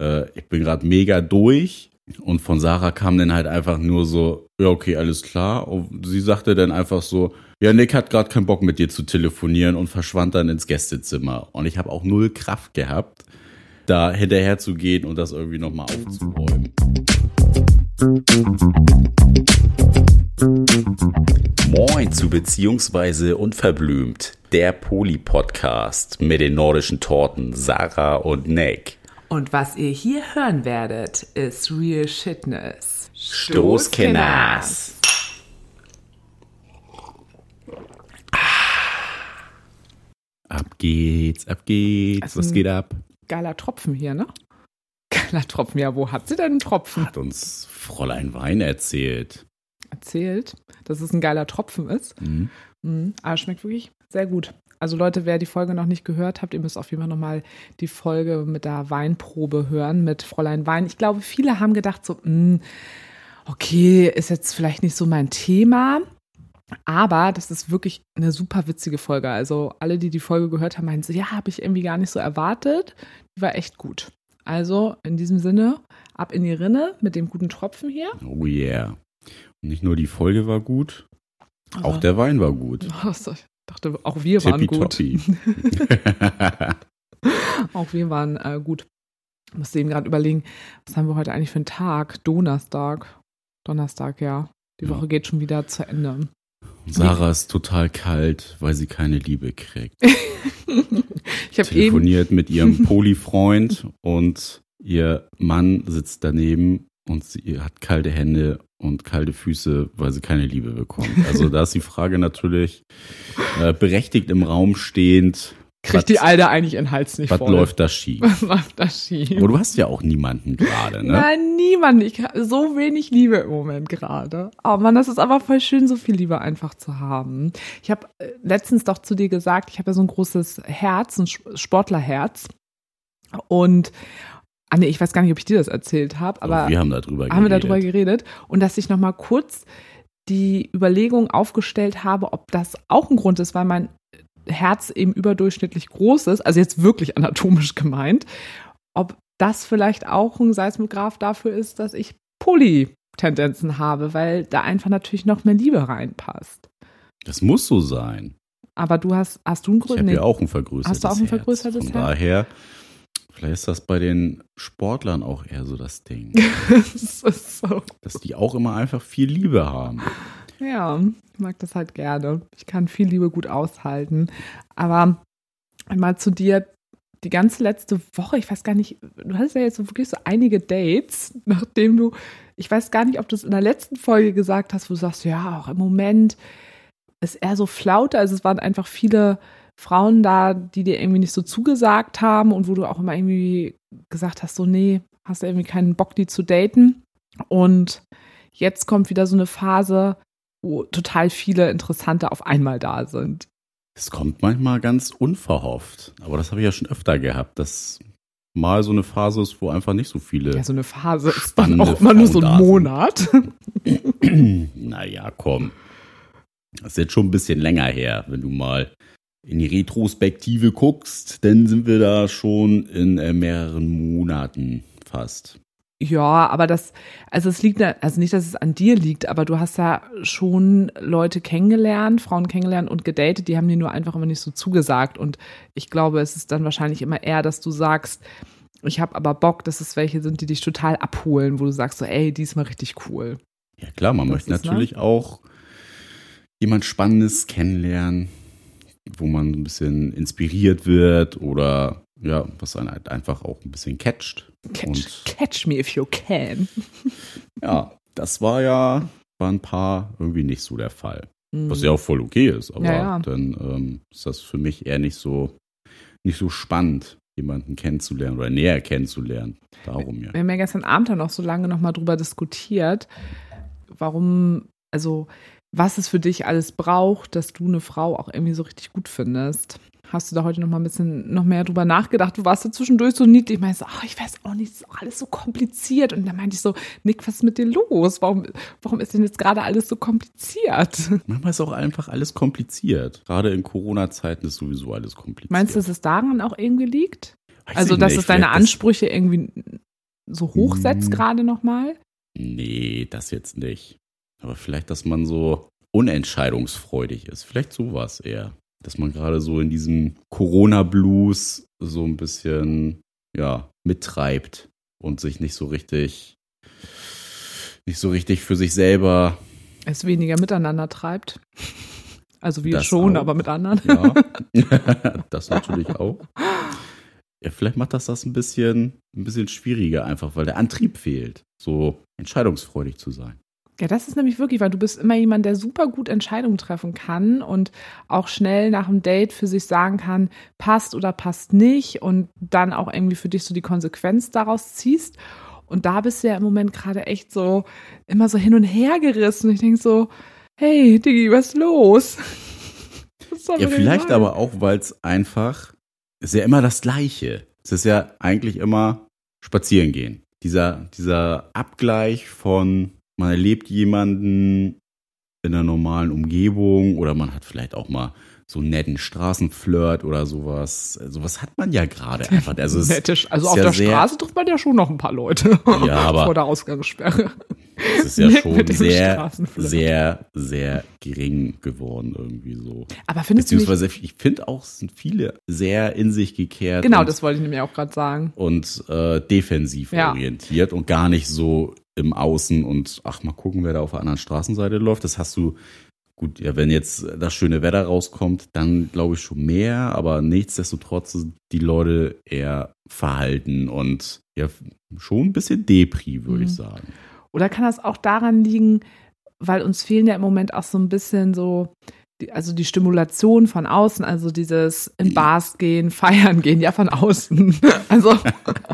äh, ich bin gerade mega durch. Und von Sarah kam dann halt einfach nur so, ja, okay, alles klar. Und sie sagte dann einfach so, ja, Nick hat gerade keinen Bock mit dir zu telefonieren und verschwand dann ins Gästezimmer. Und ich habe auch null Kraft gehabt, da hinterher zu gehen und das irgendwie nochmal aufzuräumen. Moin zu Beziehungsweise Unverblümt, der Poli-Podcast mit den nordischen Torten Sarah und Nick. Und was ihr hier hören werdet, ist Real Shitness. Stoßkenners. Ab geht's, ab geht's, Also was geht ab? Geiler Tropfen hier, ne? Geiler Tropfen. Ja, wo hat sie denn einen Tropfen Hat uns Fräulein Wein erzählt. erzählt, dass es ein geiler Tropfen ist? Mhm. Mhm. Aber schmeckt wirklich sehr gut. Also Leute, wer die Folge noch nicht gehört habt, ihr müsst auf jeden Fall nochmal die Folge mit der Weinprobe hören, mit Fräulein Wein. Ich glaube, viele haben gedacht so, mh, okay, ist jetzt vielleicht nicht so mein Thema. Aber das ist wirklich eine super witzige Folge. Also alle, die die Folge gehört haben, meinen so, ja, habe ich irgendwie gar nicht so erwartet. Die war echt gut. Also in diesem Sinne, ab in die Rinne mit dem guten Tropfen hier. Oh yeah. Und nicht nur die Folge war gut, auch Also- der Wein war gut. Ich dachte, auch wir waren gut. Auch wir waren äh, gut. Ich musste eben gerade überlegen, was haben wir heute eigentlich für einen Tag? Donnerstag. Donnerstag, ja. Die Ja. Woche geht schon wieder zu Ende. Sarah ist total kalt, weil sie keine Liebe kriegt. Ich habe Telefoniert mit ihrem Poli-Freund und ihr Mann sitzt daneben und sie hat kalte Hände und kalte Füße, weil sie keine Liebe bekommt. Also da ist die Frage natürlich äh, berechtigt im Raum stehend. kriegt die Alte eigentlich ihren Hals nicht Was voll. läuft da schief? Was läuft da schief? Aber du hast ja auch niemanden gerade, ne? Nein, niemand. Ich habe so wenig Liebe im Moment gerade. Oh Mann, das ist aber voll schön, so viel Liebe einfach zu haben. Ich habe äh, letztens doch zu dir gesagt, ich habe ja so ein großes Herz, ein Sportlerherz. Und, ah nee, ich weiß gar nicht, ob ich dir das erzählt habe, aber wir haben darüber haben wir geredet. darüber geredet. Und dass ich nochmal kurz die Überlegung aufgestellt habe, ob das auch ein Grund ist, weil mein Herz eben überdurchschnittlich groß ist, also jetzt wirklich anatomisch gemeint, ob das vielleicht auch ein Seismograph dafür ist, dass ich Poly-Tendenzen habe, weil da einfach natürlich noch mehr Liebe reinpasst. Das muss so sein. Aber du hast, hast du einen Ich Grund? habe Nee. ja auch ein vergrößertes Hast du auch ein Herz. vergrößertes Von Herz? daher, vielleicht ist das bei den Sportlern auch eher so das Ding, das ist so. dass die auch immer einfach viel Liebe haben. Ja, ich mag das halt gerne. Ich kann viel Liebe gut aushalten. Aber mal zu dir, die ganze letzte Woche, ich weiß gar nicht, du hattest ja jetzt so wirklich so einige Dates, nachdem du, ich weiß gar nicht, ob du es in der letzten Folge gesagt hast, wo du sagst, ja, auch im Moment ist eher so Flaute. Also es waren einfach viele Frauen da, die dir irgendwie nicht so zugesagt haben und wo du auch immer irgendwie gesagt hast, so, nee, hast du irgendwie keinen Bock, die zu daten. Und jetzt kommt wieder so eine Phase, wo total viele Interessante auf einmal da sind. Es kommt manchmal ganz unverhofft. Aber das habe ich ja schon öfter gehabt, dass mal so eine Phase ist, wo einfach nicht so viele. Ja, so eine Phase ist dann auch immer nur so ein. Monat. naja, komm. Das ist jetzt schon ein bisschen länger her. Wenn du mal in die Retrospektive guckst, dann sind wir da schon in äh, mehreren Monaten fast. Ja, aber das, also es liegt, also nicht, dass es an dir liegt, aber du hast ja schon Leute kennengelernt, Frauen kennengelernt und gedatet, die haben dir nur einfach immer nicht so zugesagt. Und ich glaube, es ist dann wahrscheinlich immer eher, dass du sagst, ich habe aber Bock, dass es welche sind, die dich total abholen, wo du sagst so, ey, diesmal richtig cool. Ja klar, man Das möchte ist, ne? natürlich auch jemand Spannendes kennenlernen, wo man ein bisschen inspiriert wird oder ja, was einen halt einfach auch ein bisschen catcht. Catch, catch me if you can. ja, das war ja bei ein paar irgendwie nicht so der Fall. Was Mhm. ja auch voll okay ist, aber Ja, ja. dann ähm, ist das für mich eher nicht so, nicht so spannend, jemanden kennenzulernen oder näher kennenzulernen. Darum ja. Wir haben ja gestern Abend dann auch so lange nochmal drüber diskutiert, warum, also was es für dich alles braucht, dass du eine Frau auch irgendwie so richtig gut findest. Hast du da heute noch mal ein bisschen noch mehr drüber nachgedacht? Du warst da zwischendurch so niedlich. Ich meinte so, ach, ich weiß auch nicht, ist auch alles so kompliziert. Und dann meinte ich so, Nick, was ist mit dir los? Warum, warum ist denn jetzt gerade alles so kompliziert? Manchmal ist auch einfach alles kompliziert. Gerade in Corona-Zeiten ist sowieso alles kompliziert. Meinst du, dass es daran auch irgendwie liegt? Weiß also, dass nicht. es deine Ansprüche irgendwie so hochsetzt Mhm. gerade nochmal? Nee, das jetzt nicht. Aber vielleicht, dass man so unentscheidungsfreudig ist. Vielleicht sowas eher. Dass man gerade so in diesem Corona-Blues so ein bisschen, ja, mittreibt und sich nicht so richtig, nicht so richtig für sich selber, Es weniger miteinander treibt. Also wir schon, auch. aber mit anderen. ja, das natürlich auch. Ja, vielleicht macht das das ein bisschen, ein bisschen schwieriger einfach, weil der Antrieb fehlt, so entscheidungsfreudig zu sein. Ja, das ist nämlich wirklich, weil du bist immer jemand, der super gut Entscheidungen treffen kann und auch schnell nach dem Date für sich sagen kann, passt oder passt nicht und dann auch irgendwie für dich so die Konsequenz daraus ziehst. Und da bist du ja im Moment gerade echt so immer so hin und her gerissen. Und ich denke so, hey, Diggi, was ist los? Was Ja, vielleicht sagen? aber auch, weil es einfach, ist ja immer das Gleiche. Es ist ja eigentlich immer spazieren gehen. Dieser, dieser Abgleich von, man erlebt jemanden in einer normalen Umgebung oder man hat vielleicht auch mal so netten Straßenflirt oder sowas. Sowas hat man ja gerade einfach. Also Nettisch. Also auf ja der Straße trifft man ja schon noch ein paar Leute. Ja, aber- Vor der Ausgangssperre. es ist ja Mit schon sehr, sehr, sehr gering geworden irgendwie so. Aber findest du nicht, Beziehungsweise ich finde auch, es sind viele sehr in sich gekehrt. genau, das wollte ich nämlich auch gerade sagen. und äh, defensiv Ja. orientiert und gar nicht so im Außen und ach, mal gucken, wer da auf der anderen Straßenseite läuft. Das hast du, gut, ja, wenn jetzt das schöne Wetter rauskommt, dann glaube ich schon mehr, aber nichtsdestotrotz sind die Leute eher verhalten und ja, schon ein bisschen Depri, würde ich Mhm. sagen. Oder kann das auch daran liegen, weil uns fehlen ja im Moment auch so ein bisschen so, die, also die Stimulation von außen, also dieses in Bars gehen, feiern gehen, ja von außen. Also,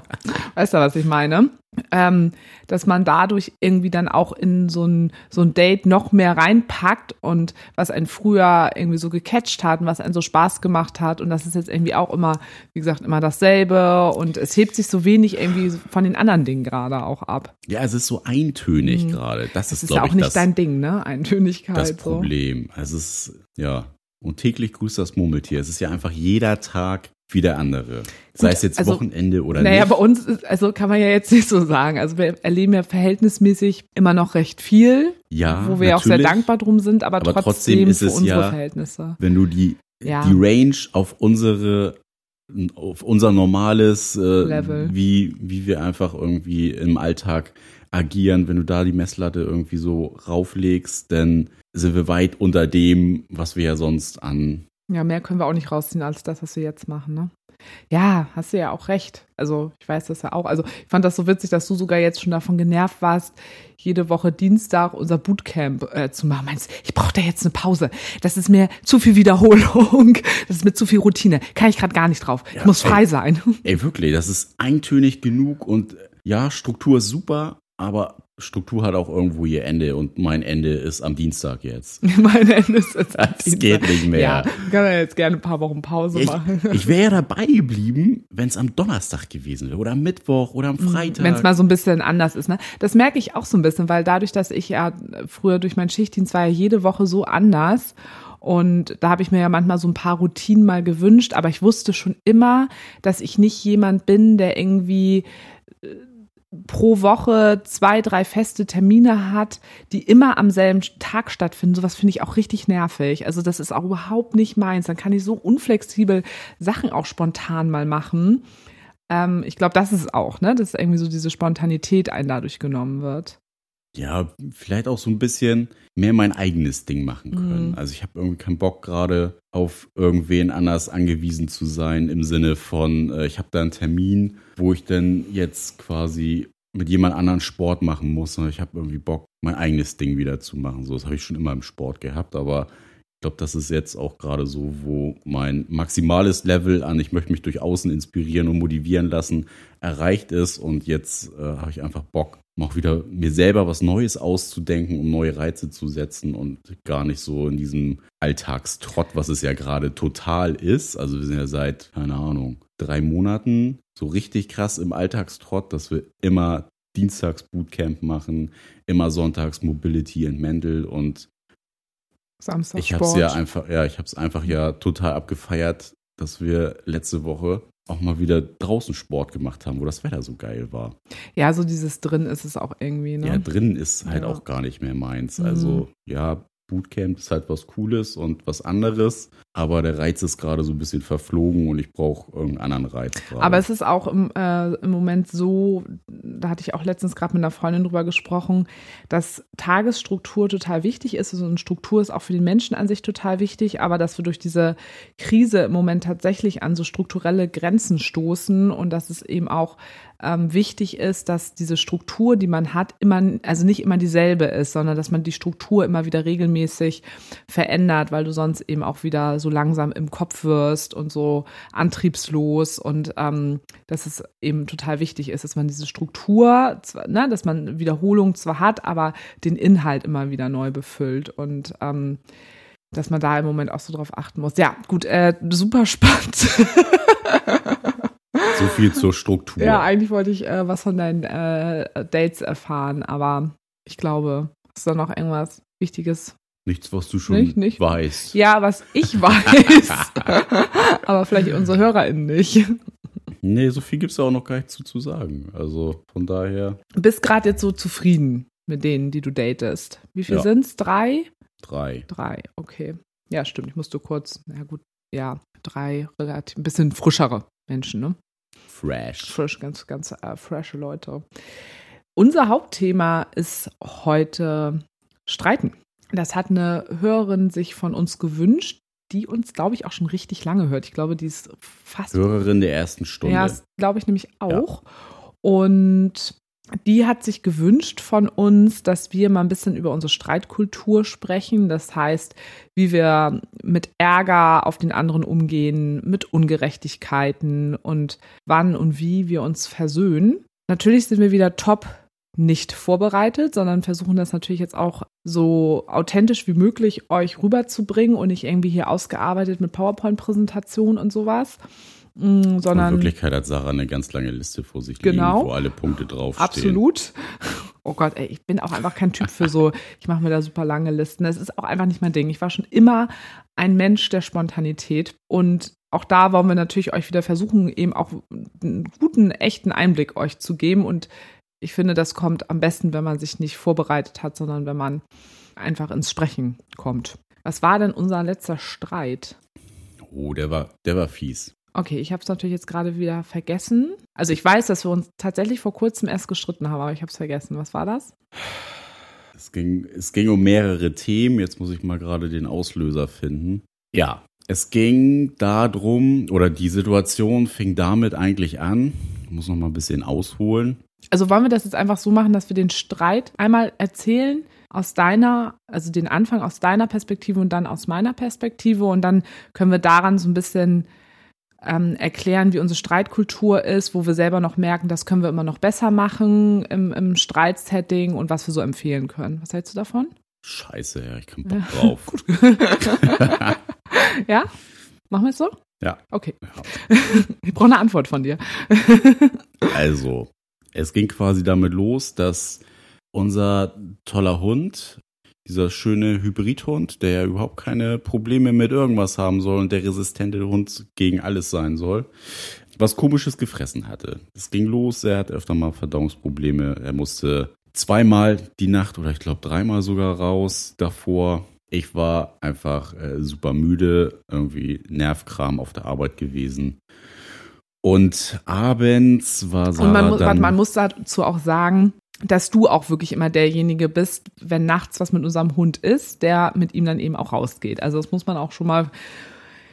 weißt du, was ich meine? Ähm, dass man dadurch irgendwie dann auch in so ein, so ein Date noch mehr reinpackt und was einen früher irgendwie so gecatcht hat und was einen so Spaß gemacht hat. Und das ist jetzt irgendwie auch immer, wie gesagt, immer dasselbe und es hebt sich so wenig irgendwie von den anderen Dingen gerade auch ab. Ja, es ist so eintönig Mhm. gerade. Das, Das ist, ist ja auch ich, nicht das, dein Ding, ne? Eintönigkeit. das so. Problem. Es ist, ja, und täglich grüßt das Murmeltier. Es ist ja einfach jeder Tag wie der andere. Sei es jetzt also, Wochenende oder Naja, nicht. bei uns ist, also kann man ja jetzt nicht so sagen. Also wir erleben ja verhältnismäßig immer noch recht viel, ja, wo wir auch sehr natürlich. dankbar drum sind, aber, Aber trotzdem, trotzdem ist für es unsere ja- Verhältnisse. Wenn du die, Ja. die Range auf unsere auf unser normales äh, Level. wie wie wir einfach irgendwie im Alltag agieren, wenn du da die Messlatte irgendwie so rauflegst, dann sind wir weit unter dem, was wir ja sonst an Ja, mehr können wir auch nicht rausziehen als das, was wir jetzt machen, ne? Ja, hast du ja auch recht. Also ich weiß das ja auch. Also ich fand das so witzig, dass du sogar jetzt schon davon genervt warst, jede Woche Dienstag unser Bootcamp äh, zu machen. Meinst, ich brauche da jetzt eine Pause. Das ist mir zu viel Wiederholung. Das ist mir zu viel Routine. Kann ich gerade gar nicht drauf. ich muss ey. frei sein. Ey, wirklich, das ist eintönig genug und äh, ja, Struktur ist super, aber Struktur hat auch irgendwo ihr Ende und mein Ende ist am Dienstag jetzt. mein Ende ist jetzt am Das Dienstag. geht nicht mehr. Ja, kann man jetzt gerne ein paar Wochen Pause Ich, machen. ich wäre ja dabei geblieben, wenn es am Donnerstag gewesen wäre oder am Mittwoch oder am Freitag. Wenn es mal so ein bisschen anders ist. Ne? Das merke ich auch so ein bisschen, weil dadurch, dass ich ja früher durch meinen Schichtdienst war ja jede Woche so anders. Und da habe ich mir ja manchmal so ein paar Routinen mal gewünscht, aber ich wusste schon immer, dass ich nicht jemand bin, der irgendwie äh, pro Woche zwei, drei feste Termine hat, die immer am selben Tag stattfinden. Sowas finde ich auch richtig nervig. Also das ist auch überhaupt nicht meins. Dann kann ich so unflexibel Sachen auch spontan mal machen. Ähm, ich glaube, das ist auch, ne, dass irgendwie so diese Spontanität einen dadurch genommen wird. Ja, vielleicht auch so ein bisschen mehr mein eigenes Ding machen können. Mhm. Also ich habe irgendwie keinen Bock gerade auf irgendwen anders angewiesen zu sein im Sinne von, äh, ich habe da einen Termin, wo ich dann jetzt quasi mit jemand anderen Sport machen muss, sondern ich habe irgendwie Bock, mein eigenes Ding wieder zu machen. So, das habe ich schon immer im Sport gehabt, aber ich glaube, das ist jetzt auch gerade so, wo mein maximales Level an, ich möchte mich durch Außen inspirieren und motivieren lassen, erreicht ist. Und jetzt äh, habe ich einfach Bock, mal auch wieder mir selber was Neues auszudenken, um neue Reize zu setzen und gar nicht so in diesem Alltagstrott, was es ja gerade total ist. Also wir sind ja seit, keine Ahnung, drei Monaten so richtig krass im Alltagstrott, dass wir immer Dienstags Bootcamp machen, immer Sonntags Mobility and Mental und Samstag ich habe es ja einfach, ja, ich habe es einfach ja total abgefeiert, dass wir letzte Woche auch mal wieder draußen Sport gemacht haben, wo das Wetter so geil war. Ja, so dieses drin ist es auch irgendwie, ne? Ja, drin ist halt Ja. auch gar nicht mehr meins. Mhm. Also, ja, Bootcamp ist halt was Cooles und was anderes, aber der Reiz ist gerade so ein bisschen verflogen und ich brauche irgendeinen anderen Reiz gerade. Aber es ist auch im, äh, im Moment so, da hatte ich auch letztens gerade mit einer Freundin drüber gesprochen, dass Tagesstruktur total wichtig ist. Also eine Struktur ist auch für den Menschen an sich total wichtig, aber dass wir durch diese Krise im Moment tatsächlich an so strukturelle Grenzen stoßen und dass es eben auch ähm, wichtig ist, dass diese Struktur, die man hat, immer, also nicht immer dieselbe ist, sondern dass man die Struktur immer wieder regelmäßig verändert, weil du sonst eben auch wieder so langsam im Kopf wirst und so antriebslos und ähm, dass es eben total wichtig ist, dass man diese Struktur, zwar- ne, dass man Wiederholung zwar hat, aber den Inhalt immer wieder neu befüllt und ähm, dass man da im Moment auch so drauf achten muss. Ja, gut, äh, super spannend. so viel zur Struktur. Ja, eigentlich wollte ich äh, was von deinen äh, Dates erfahren, aber ich glaube, ist da noch irgendwas Wichtiges? Nichts, was du schon Nicht, nicht. weißt. Ja, was ich weiß, aber vielleicht unsere HörerInnen nicht. Nee, so viel gibt es ja auch noch gar nicht zu, zu sagen. Also von daher Bist gerade jetzt so zufrieden mit denen, die du datest. Wie viel Ja. sind's? Drei? drei. Drei, okay. Ja, stimmt. Ich musste kurz, na gut, ja, drei relativ, ein bisschen frischere Menschen, ne? Fresh. Frisch, ganz, ganz äh, frische Leute. Unser Hauptthema ist heute Streiten. Das hat eine Hörerin sich von uns gewünscht, die uns, glaube ich, auch schon richtig lange hört. Ich glaube, die ist fast Hörerin der ersten Stunde. ja, das glaube ich nämlich auch. Und die hat sich gewünscht von uns, dass wir mal ein bisschen über unsere Streitkultur sprechen. Das heißt, wie wir mit Ärger auf den anderen umgehen, mit Ungerechtigkeiten und wann und wie wir uns versöhnen. Natürlich sind wir wieder top nicht vorbereitet, sondern versuchen das natürlich jetzt auch so authentisch wie möglich euch rüberzubringen und nicht irgendwie hier ausgearbeitet mit PowerPoint-Präsentation und sowas. Mm, In sondern Wirklichkeit hat Sarah eine ganz lange Liste vor sich Genau. liegen, wo alle Punkte draufstehen. Absolut. Oh Gott, ey, ich bin auch einfach kein Typ für so, ich mache mir da super lange Listen. Das ist auch einfach nicht mein Ding. Ich war schon immer ein Mensch der Spontanität. Und auch da wollen wir natürlich euch wieder versuchen, eben auch einen guten, echten Einblick euch zu geben. Und ich finde, das kommt am besten, wenn man sich nicht vorbereitet hat, sondern wenn man einfach ins Sprechen kommt. Was war denn unser letzter Streit? Oh, der war, der war fies. Okay, ich habe es natürlich jetzt gerade wieder vergessen. Also ich weiß, dass wir uns tatsächlich vor kurzem erst gestritten haben, aber ich habe es vergessen. Was war das? Es ging, es ging um mehrere Themen. Jetzt muss ich mal gerade den Auslöser finden. Ja, es ging darum, oder die Situation fing damit eigentlich an. Ich muss noch mal ein bisschen ausholen. Also wollen wir das jetzt einfach so machen, dass wir den Streit einmal erzählen aus deiner, also den Anfang aus deiner Perspektive und dann aus meiner Perspektive und dann können wir daran so ein bisschen ähm, erklären, wie unsere Streitkultur ist, wo wir selber noch merken, das können wir immer noch besser machen im, im Streitsetting und was wir so empfehlen können. Was hältst du davon? Scheiße, ja, ich kann Bock drauf. Ja? Machen wir es so? Ja. Okay. Ja. Ich brauche eine Antwort von dir. Also, es ging quasi damit los, dass unser toller Hund, dieser schöne Hybridhund, der ja überhaupt keine Probleme mit irgendwas haben soll und der resistente Hund gegen alles sein soll, was komisches gefressen hatte. Es ging los, er hat öfter mal Verdauungsprobleme, er musste zweimal die Nacht oder ich glaube dreimal sogar raus davor. Ich war einfach äh, super müde, irgendwie Nervkram auf der Arbeit gewesen. Und abends war Sarah Und man, muss, dann, man muss dazu auch sagen, dass du auch wirklich immer derjenige bist, wenn nachts was mit unserem Hund ist, der mit ihm dann eben auch rausgeht. Also das muss man auch schon mal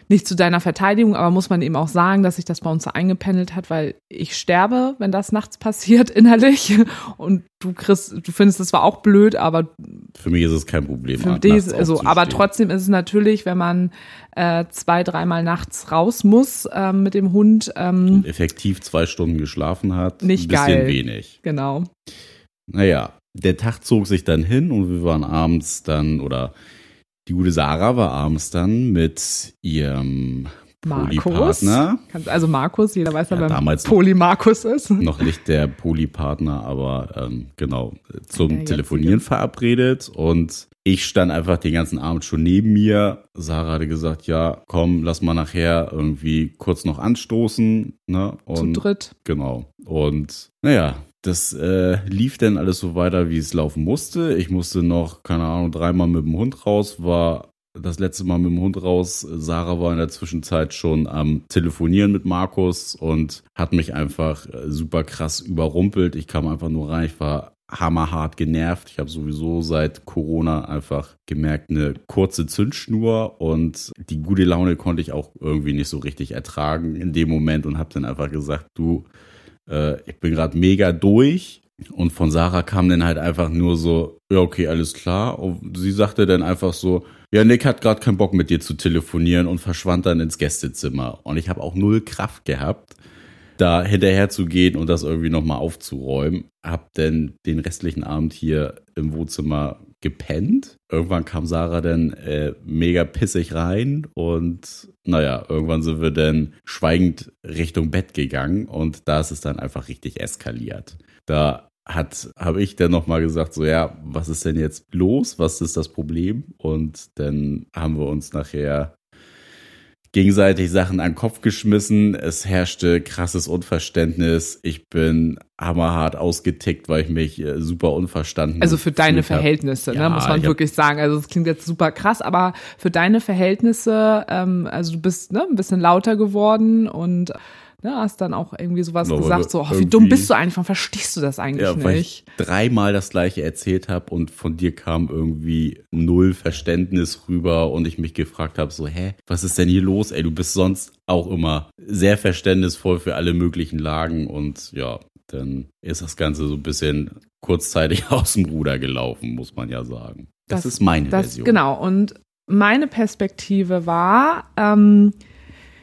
nicht zu deiner Verteidigung, aber muss man eben auch sagen, dass sich das bei uns so eingependelt hat, weil ich sterbe, wenn das nachts passiert innerlich und du kriegst, du findest es zwar auch blöd, aber Für mich ist es kein Problem. für dich also, aber trotzdem ist es natürlich, wenn man äh, zwei, dreimal nachts raus muss ähm, mit dem Hund, ähm, effektiv zwei Stunden geschlafen hat, Nicht ein bisschen geil. wenig. genau. Naja, der Tag zog sich dann hin und wir waren abends dann, oder die gute Sarah war abends dann mit ihrem Markus. Also Markus, jeder weiß ja, Ja, wer damals- Polymarkus ist. Noch nicht der Polypartner, aber ähm, genau, zum Telefonieren verabredet und ich stand einfach den ganzen Abend schon neben mir. Sarah hatte gesagt, ja, komm, lass mal nachher irgendwie kurz noch anstoßen. Ne? Und, Zu dritt. Genau. Und naja, das äh, lief dann alles so weiter, wie es laufen musste. Ich musste noch, keine Ahnung, dreimal mit dem Hund raus, war das letzte Mal mit dem Hund raus. Sarah war in der Zwischenzeit schon am Telefonieren mit Markus und hat mich einfach äh, super krass überrumpelt. Ich kam einfach nur rein, ich war hammerhart genervt. Ich habe sowieso seit Corona einfach gemerkt, eine kurze Zündschnur und die gute Laune konnte ich auch irgendwie nicht so richtig ertragen in dem Moment und habe dann einfach gesagt, du, äh, ich bin gerade mega durch. Und von Sarah kam dann halt einfach nur so, ja, okay, alles klar. Und sie sagte dann einfach so, ja, Nick hat gerade keinen Bock mit dir zu telefonieren und verschwand dann ins Gästezimmer. Und ich habe auch null Kraft gehabt da hinterher zu gehen und das irgendwie nochmal aufzuräumen. Hab dann den restlichen Abend hier im Wohnzimmer gepennt. Irgendwann kam Sarah dann äh, mega pissig rein und naja, irgendwann sind wir dann schweigend Richtung Bett gegangen und da ist es dann einfach richtig eskaliert. Da hat habe ich dann nochmal gesagt so ja was ist denn jetzt los was ist das Problem und dann haben wir uns nachher gegenseitig Sachen an den Kopf geschmissen. Es herrschte krasses Unverständnis. Ich bin hammerhart ausgetickt, weil ich mich äh, super unverstanden Also für deine Verhältnisse, ne, ja, muss man wirklich sagen. Also es klingt jetzt super krass, aber für deine Verhältnisse, ähm, also du bist ne, ein bisschen lauter geworden und Ne, hast dann auch irgendwie sowas no, gesagt, so, oh, wie dumm bist du eigentlich, warum verstehst du das eigentlich ja, weil nicht? Ich dreimal das gleiche erzählt habe und von dir kam irgendwie null Verständnis rüber und ich mich gefragt habe, so, hä, was ist denn hier los? Ey, du bist sonst auch immer sehr verständnisvoll für alle möglichen Lagen und ja, dann ist das Ganze so ein bisschen kurzzeitig aus dem Ruder gelaufen, muss man ja sagen. Das, das ist meine das, Version. Genau, und meine Perspektive war, ähm,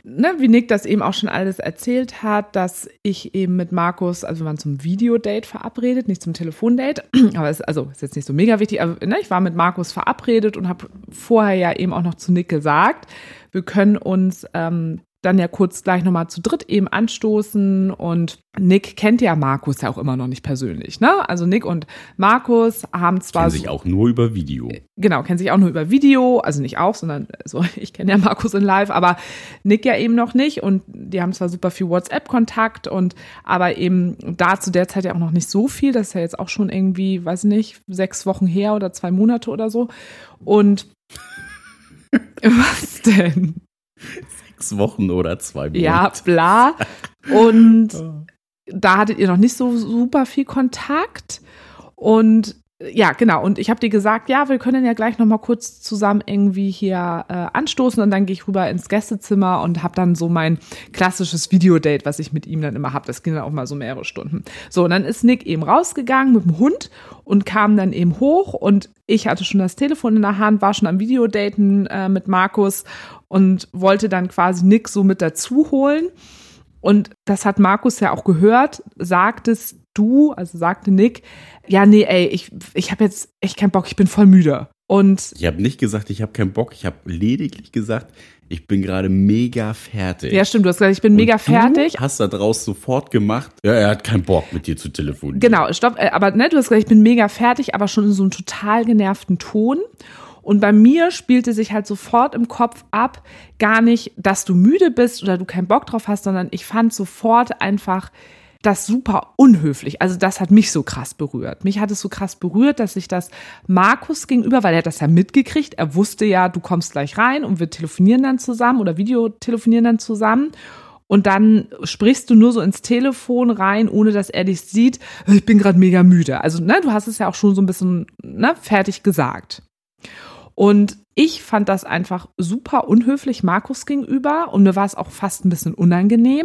ne, wie Nick das eben auch schon alles erzählt hat, dass ich eben mit Markus, also wir waren zum Videodate verabredet, nicht zum Telefondate, aber es also ist jetzt nicht so mega wichtig, aber ne, ich war mit Markus verabredet und habe vorher ja eben auch noch zu Nick gesagt, wir können uns ähm, dann ja kurz gleich nochmal zu dritt eben anstoßen und Nick kennt ja Markus ja auch immer noch nicht persönlich, ne? Also Nick und Markus haben zwar kennen sich auch nur über Video. Genau, kennen sich auch nur über Video, also nicht auch, sondern so ich kenne ja Markus in Live, aber Nick ja eben noch nicht und die haben zwar super viel WhatsApp Kontakt und aber eben da zu der Zeit ja auch noch nicht so viel, das ist ja jetzt auch schon irgendwie, weiß nicht, sechs Wochen her oder zwei Monate oder so und was denn? Sechs Wochen oder zwei Monate. Ja, bla. Und da hattet ihr noch nicht so super viel Kontakt. Und ja, genau. Und ich habe dir gesagt, ja, wir können ja gleich noch mal kurz zusammen irgendwie hier äh, anstoßen und dann gehe ich rüber ins Gästezimmer und habe dann so mein klassisches Videodate, was ich mit ihm dann immer habe. Das ging dann auch mal so mehrere Stunden. So, und dann ist Nick eben rausgegangen mit dem Hund und kam dann eben hoch und ich hatte schon das Telefon in der Hand, war schon am Videodaten äh, mit Markus und wollte dann quasi Nick so mit dazu holen. Und das hat Markus ja auch gehört, sagtest du, also sagte Nick, ja, nee, ey, ich, ich habe jetzt echt keinen Bock, ich bin voll müde. Und ich habe nicht gesagt, ich habe keinen Bock, ich habe lediglich gesagt, ich bin gerade mega fertig. Ja, stimmt, du hast gesagt, ich bin Und mega fertig. Du hast da draus sofort gemacht, ja, er hat keinen Bock mit dir zu telefonieren. Genau, stopp, äh, aber ne, du hast gesagt, ich bin mega fertig, aber schon in so einem total genervten Ton. Und bei mir spielte sich halt sofort im Kopf ab, gar nicht, dass du müde bist oder du keinen Bock drauf hast, sondern ich fand sofort einfach das super unhöflich. Also das hat mich so krass berührt. Mich hat es so krass berührt, dass ich das Markus gegenüber, weil er das ja mitgekriegt, er wusste ja, du kommst gleich rein und wir telefonieren dann zusammen oder Videotelefonieren dann zusammen. Und dann sprichst du nur so ins Telefon rein, ohne dass er dich sieht. Ich bin gerade mega müde. Also, ne, du hast es ja auch schon so ein bisschen ne, fertig gesagt. Und ich fand das einfach super unhöflich Markus gegenüber und mir war es auch fast ein bisschen unangenehm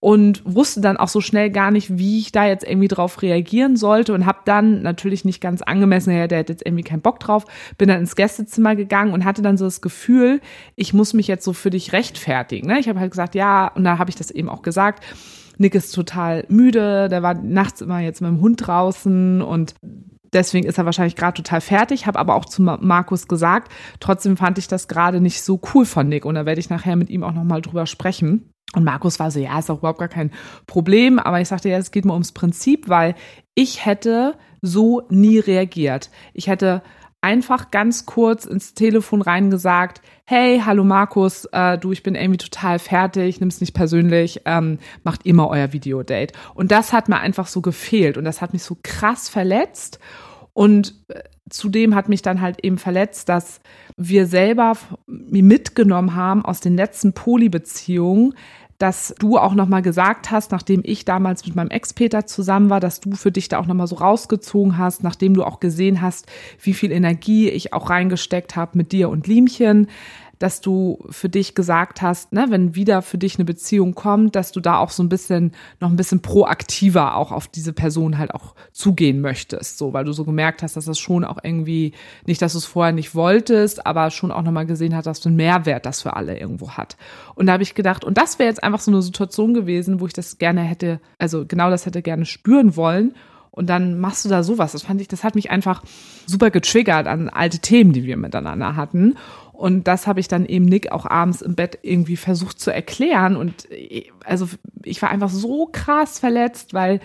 und wusste dann auch so schnell gar nicht, wie ich da jetzt irgendwie drauf reagieren sollte und habe dann natürlich nicht ganz angemessen, ja, der hat jetzt irgendwie keinen Bock drauf, bin dann ins Gästezimmer gegangen und hatte dann so das Gefühl, ich muss mich jetzt so für dich rechtfertigen. Ne? Ich habe halt gesagt, ja, und da habe ich das eben auch gesagt. Nick ist total müde, der war nachts immer jetzt mit dem Hund draußen und deswegen ist er wahrscheinlich gerade total fertig, habe aber auch zu Markus gesagt, trotzdem fand ich das gerade nicht so cool von Nick und da werde ich nachher mit ihm auch nochmal drüber sprechen. Und Markus war so, ja, ist auch überhaupt gar kein Problem, aber ich sagte, ja, es geht mir ums Prinzip, weil ich hätte so nie reagiert. Ich hätte einfach ganz kurz ins Telefon reingesagt, hey, hallo Markus, äh, du, ich bin irgendwie total fertig, nimm's nicht persönlich, ähm, macht immer euer Videodate. Und das hat mir einfach so gefehlt und das hat mich so krass verletzt. Und äh, zudem hat mich dann halt eben verletzt, dass wir selber mitgenommen haben aus den letzten Polybeziehungen, dass du auch nochmal gesagt hast, nachdem ich damals mit meinem Ex-Peter zusammen war, dass du für dich da auch nochmal so rausgezogen hast, nachdem du auch gesehen hast, wie viel Energie ich auch reingesteckt habe mit dir und Liemchen, dass du für dich gesagt hast, ne, wenn wieder für dich eine Beziehung kommt, dass du da auch so ein bisschen noch ein bisschen proaktiver auch auf diese Person halt auch zugehen möchtest, so, weil du so gemerkt hast, dass das schon auch irgendwie nicht, dass du es vorher nicht wolltest, aber schon auch nochmal gesehen hat, dass du einen Mehrwert das für alle irgendwo hat. Und da habe ich gedacht, und das wäre jetzt einfach so eine Situation gewesen, wo ich das gerne hätte, also genau das hätte gerne spüren wollen. Und dann machst du da sowas. Das fand ich, das hat mich einfach super getriggert an alte Themen, die wir miteinander hatten. Und das habe ich dann eben Nick auch abends im Bett irgendwie versucht zu erklären. Und also ich war einfach so krass verletzt, weil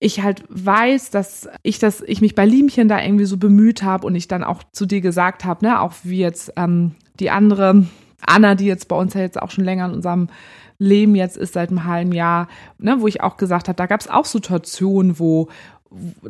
ich halt weiß, dass ich das, ich mich bei Liemchen da irgendwie so bemüht habe und ich dann auch zu dir gesagt habe, ne, auch wie jetzt ähm, die andere Anna, die jetzt bei uns ja jetzt auch schon länger in unserem Leben jetzt ist seit einem halben Jahr, ne, wo ich auch gesagt habe, da gab es auch Situationen, wo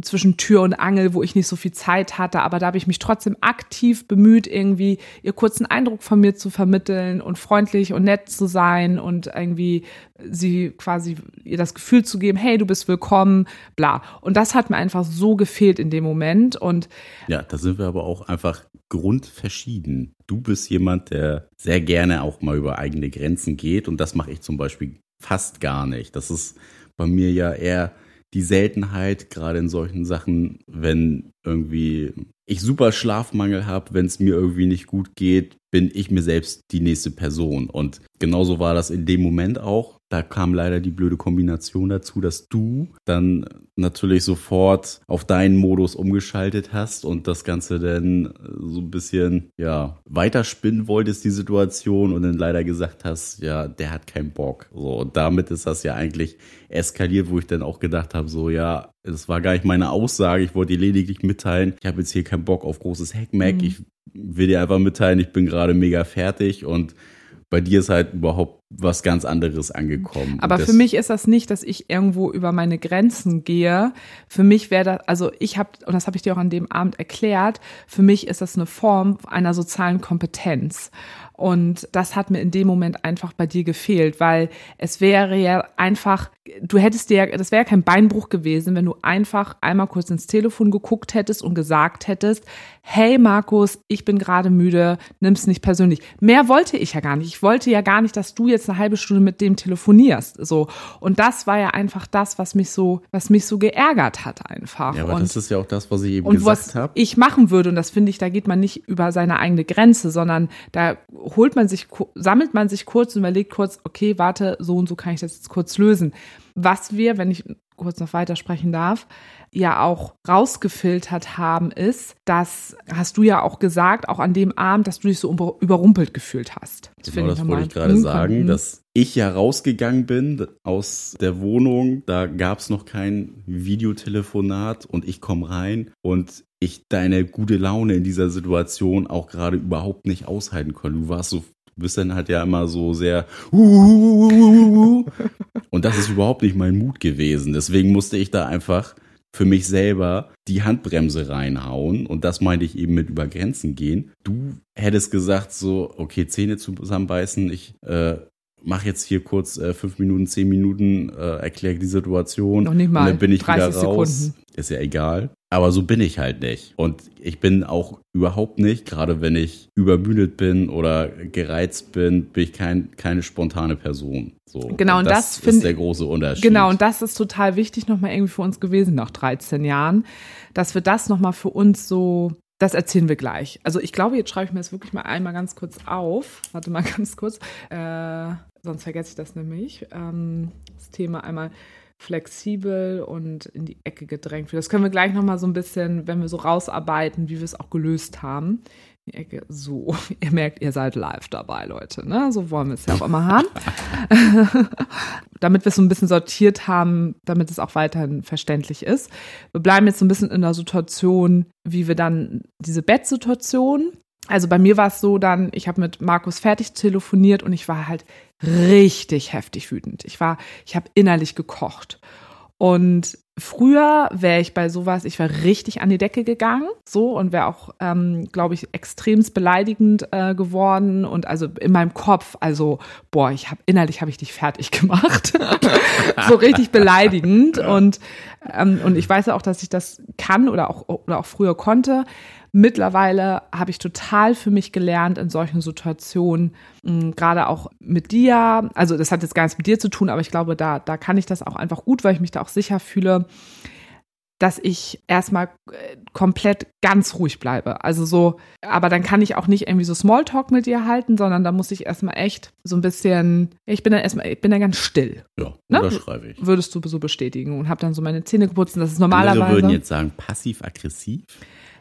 zwischen Tür und Angel, wo ich nicht so viel Zeit hatte, aber da habe ich mich trotzdem aktiv bemüht, irgendwie ihr kurzen Eindruck von mir zu vermitteln und freundlich und nett zu sein und irgendwie sie quasi ihr das Gefühl zu geben, hey, du bist willkommen, bla. Und das hat mir einfach so gefehlt in dem Moment und ja, da sind wir aber auch einfach grundverschieden. Du bist jemand, der sehr gerne auch mal über eigene Grenzen geht und das mache ich zum Beispiel fast gar nicht. Das ist bei mir ja eher die Seltenheit, gerade in solchen Sachen, wenn irgendwie ich super Schlafmangel habe, wenn es mir irgendwie nicht gut geht, bin ich mir selbst die nächste Person. Und genauso war das in dem Moment auch. Da kam leider die blöde Kombination dazu, dass du dann natürlich sofort auf deinen Modus umgeschaltet hast und das Ganze dann so ein bisschen, ja, weiterspinnen wolltest, die Situation, und dann leider gesagt hast, ja, der hat keinen Bock. So, und damit ist das ja eigentlich eskaliert, wo ich dann auch gedacht habe, so, ja, das war gar nicht meine Aussage. Ich wollte dir lediglich mitteilen, ich habe jetzt hier keinen Bock auf großes Hackmack. Mhm. Ich will dir einfach mitteilen, ich bin gerade mega fertig und bei dir ist halt überhaupt was ganz anderes angekommen. Aber für mich ist das nicht, dass ich irgendwo über meine Grenzen gehe. Für mich wäre das, also ich habe, und das habe ich dir auch an dem Abend erklärt, für mich ist das eine Form einer sozialen Kompetenz. Und das hat mir in dem Moment einfach bei dir gefehlt, weil es wäre ja einfach, du hättest dir, das wäre kein Beinbruch gewesen, wenn du einfach einmal kurz ins Telefon geguckt hättest und gesagt hättest, hey Markus, ich bin gerade müde, nimm's nicht persönlich. Mehr wollte ich ja gar nicht. Ich wollte ja gar nicht, dass du jetzt eine halbe Stunde mit dem telefonierst, so. Und das war ja einfach das, was mich so, was mich so geärgert hat einfach. Ja, aber und, das ist ja auch das, was ich eben gesagt habe. Ich machen würde und das finde ich, da geht man nicht über seine eigene Grenze, sondern da holt man sich, sammelt man sich kurz und überlegt kurz, okay, warte, so und so kann ich das jetzt kurz lösen. Was wir, wenn ich kurz noch weitersprechen darf, ja auch rausgefiltert haben, ist, dass hast du ja auch gesagt, auch an dem Abend, dass du dich so überrumpelt gefühlt hast. Das genau, das wollte ich gerade sagen, dass ich ja rausgegangen bin aus der Wohnung. Da gab es noch kein Videotelefonat und ich komme rein und ich deine gute Laune in dieser Situation auch gerade überhaupt nicht aushalten konnte. Du warst so bist dann halt ja immer so sehr und das ist überhaupt nicht mein Mut gewesen. Deswegen musste ich da einfach für mich selber die Handbremse reinhauen und das meinte ich eben mit über Grenzen gehen. Du hättest gesagt so, okay, Zähne zusammenbeißen, ich äh, mach jetzt hier kurz äh, fünf Minuten, zehn Minuten, äh, erkläre die Situation. Noch nicht mal. Und dann bin ich 30 wieder raus. Sekunden. Ist ja egal. Aber so bin ich halt nicht. Und ich bin auch überhaupt nicht, gerade wenn ich übermüdet bin oder gereizt bin, bin ich kein, keine spontane Person. So. Genau, und, und das, das ist der große Unterschied. Genau, und das ist total wichtig nochmal irgendwie für uns gewesen nach 13 Jahren, dass wir das nochmal für uns so das erzählen wir gleich. Also ich glaube, jetzt schreibe ich mir das wirklich mal einmal ganz kurz auf. Warte mal ganz kurz. Äh, sonst vergesse ich das nämlich. Ähm, das Thema einmal flexibel und in die Ecke gedrängt. Das können wir gleich nochmal so ein bisschen, wenn wir so rausarbeiten, wie wir es auch gelöst haben, die Ecke. So, ihr merkt, ihr seid live dabei, Leute. Ne? So wollen wir es ja auch immer haben. damit wir es so ein bisschen sortiert haben, damit es auch weiterhin verständlich ist. Wir bleiben jetzt so ein bisschen in der Situation, wie wir dann diese Bettsituation. Also bei mir war es so dann, ich habe mit Markus fertig telefoniert und ich war halt richtig heftig wütend. Ich war, ich habe innerlich gekocht. Und früher wäre ich bei sowas, ich wäre richtig an die Decke gegangen, so und wäre auch, ähm, glaube ich, extremst beleidigend äh, geworden und also in meinem Kopf, also boah, ich habe innerlich habe ich dich fertig gemacht, so richtig beleidigend und ähm, und ich weiß ja auch, dass ich das kann oder auch oder auch früher konnte. Mittlerweile habe ich total für mich gelernt in solchen Situationen, hm, gerade auch mit dir, also das hat jetzt gar nichts mit dir zu tun, aber ich glaube, da, da kann ich das auch einfach gut, weil ich mich da auch sicher fühle, dass ich erstmal äh, komplett ganz ruhig bleibe. Also so, aber dann kann ich auch nicht irgendwie so Smalltalk mit dir halten, sondern da muss ich erstmal echt so ein bisschen, ich bin dann erstmal, ich bin dann ganz still. Ja, ne? unterschreibe ich. Würdest du so bestätigen und habe dann so meine Zähne geputzt und das ist normalerweise. Andere würden jetzt sagen, passiv-aggressiv.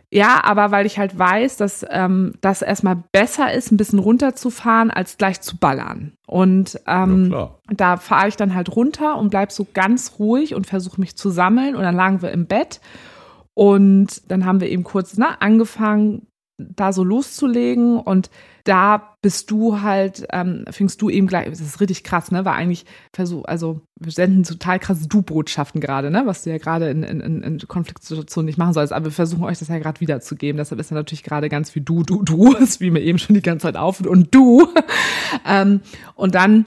Ja, aber weil ich halt weiß, dass ähm, das erstmal besser ist, ein bisschen runterzufahren, als gleich zu ballern. Und ähm, ja, da fahre ich dann halt runter und bleib so ganz ruhig und versuche mich zu sammeln. Und dann lagen wir im Bett. Und dann haben wir eben kurz ne, angefangen, da so loszulegen und da bist du halt, ähm, fingst du eben gleich, das ist richtig krass, ne, war eigentlich Versuch, also wir senden total krasse Du-Botschaften gerade, ne, was du ja gerade in, in, in Konfliktsituationen nicht machen sollst, aber wir versuchen euch das ja gerade wiederzugeben, deshalb ist ja natürlich gerade ganz viel Du, Du, Du, ist wie mir eben schon die ganze Zeit auf und Du. Ähm, und dann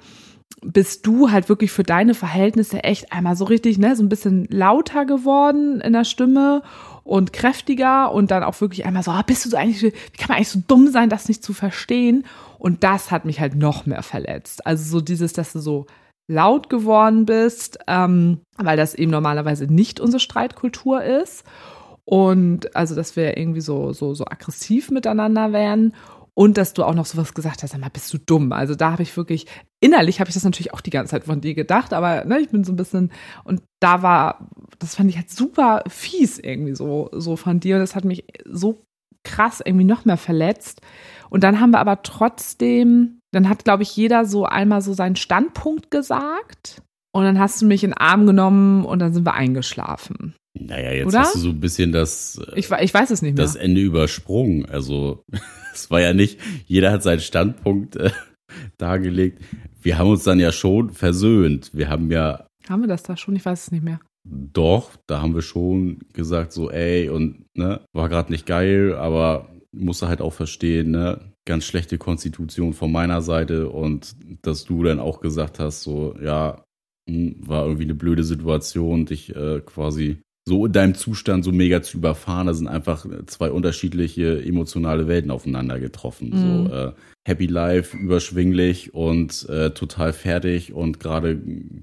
bist du halt wirklich für deine Verhältnisse echt einmal so richtig, ne, so ein bisschen lauter geworden in der Stimme und kräftiger und dann auch wirklich einmal so, ah, bist du so eigentlich, wie kann man eigentlich so dumm sein, das nicht zu verstehen? Und das hat mich halt noch mehr verletzt. Also so dieses, dass du so laut geworden bist, ähm, weil das eben normalerweise nicht unsere Streitkultur ist. Und also, dass wir irgendwie so, so, so aggressiv miteinander wären. Und dass du auch noch sowas gesagt hast, sag mal, bist du dumm? Also da habe ich wirklich, innerlich habe ich das natürlich auch die ganze Zeit von dir gedacht, aber ne, ich bin so ein bisschen, und da war, das fand ich halt super fies irgendwie so, so von dir. Und das hat mich so krass irgendwie noch mehr verletzt. Und dann haben wir aber trotzdem, dann hat, glaube ich, jeder so einmal so seinen Standpunkt gesagt. Und dann hast du mich in den Arm genommen und dann sind wir eingeschlafen. Naja, jetzt Oder? hast du so ein bisschen das. Ich, ich weiß es nicht mehr. Das Ende übersprungen. Also, es war ja nicht, jeder hat seinen Standpunkt äh, dargelegt. Wir haben uns dann ja schon versöhnt. Wir haben ja. Haben wir das da schon? Ich weiß es nicht mehr. Doch, da haben wir schon gesagt, so, ey, und ne, war gerade nicht geil, aber musste halt auch verstehen, ne, ganz schlechte Konstitution von meiner Seite und dass du dann auch gesagt hast, so, ja, hm, war irgendwie eine blöde Situation, dich äh, quasi so in deinem Zustand so mega zu überfahren. Da sind einfach zwei unterschiedliche emotionale Welten aufeinander getroffen. Mhm. So äh, Happy Life, überschwinglich und äh, total fertig und gerade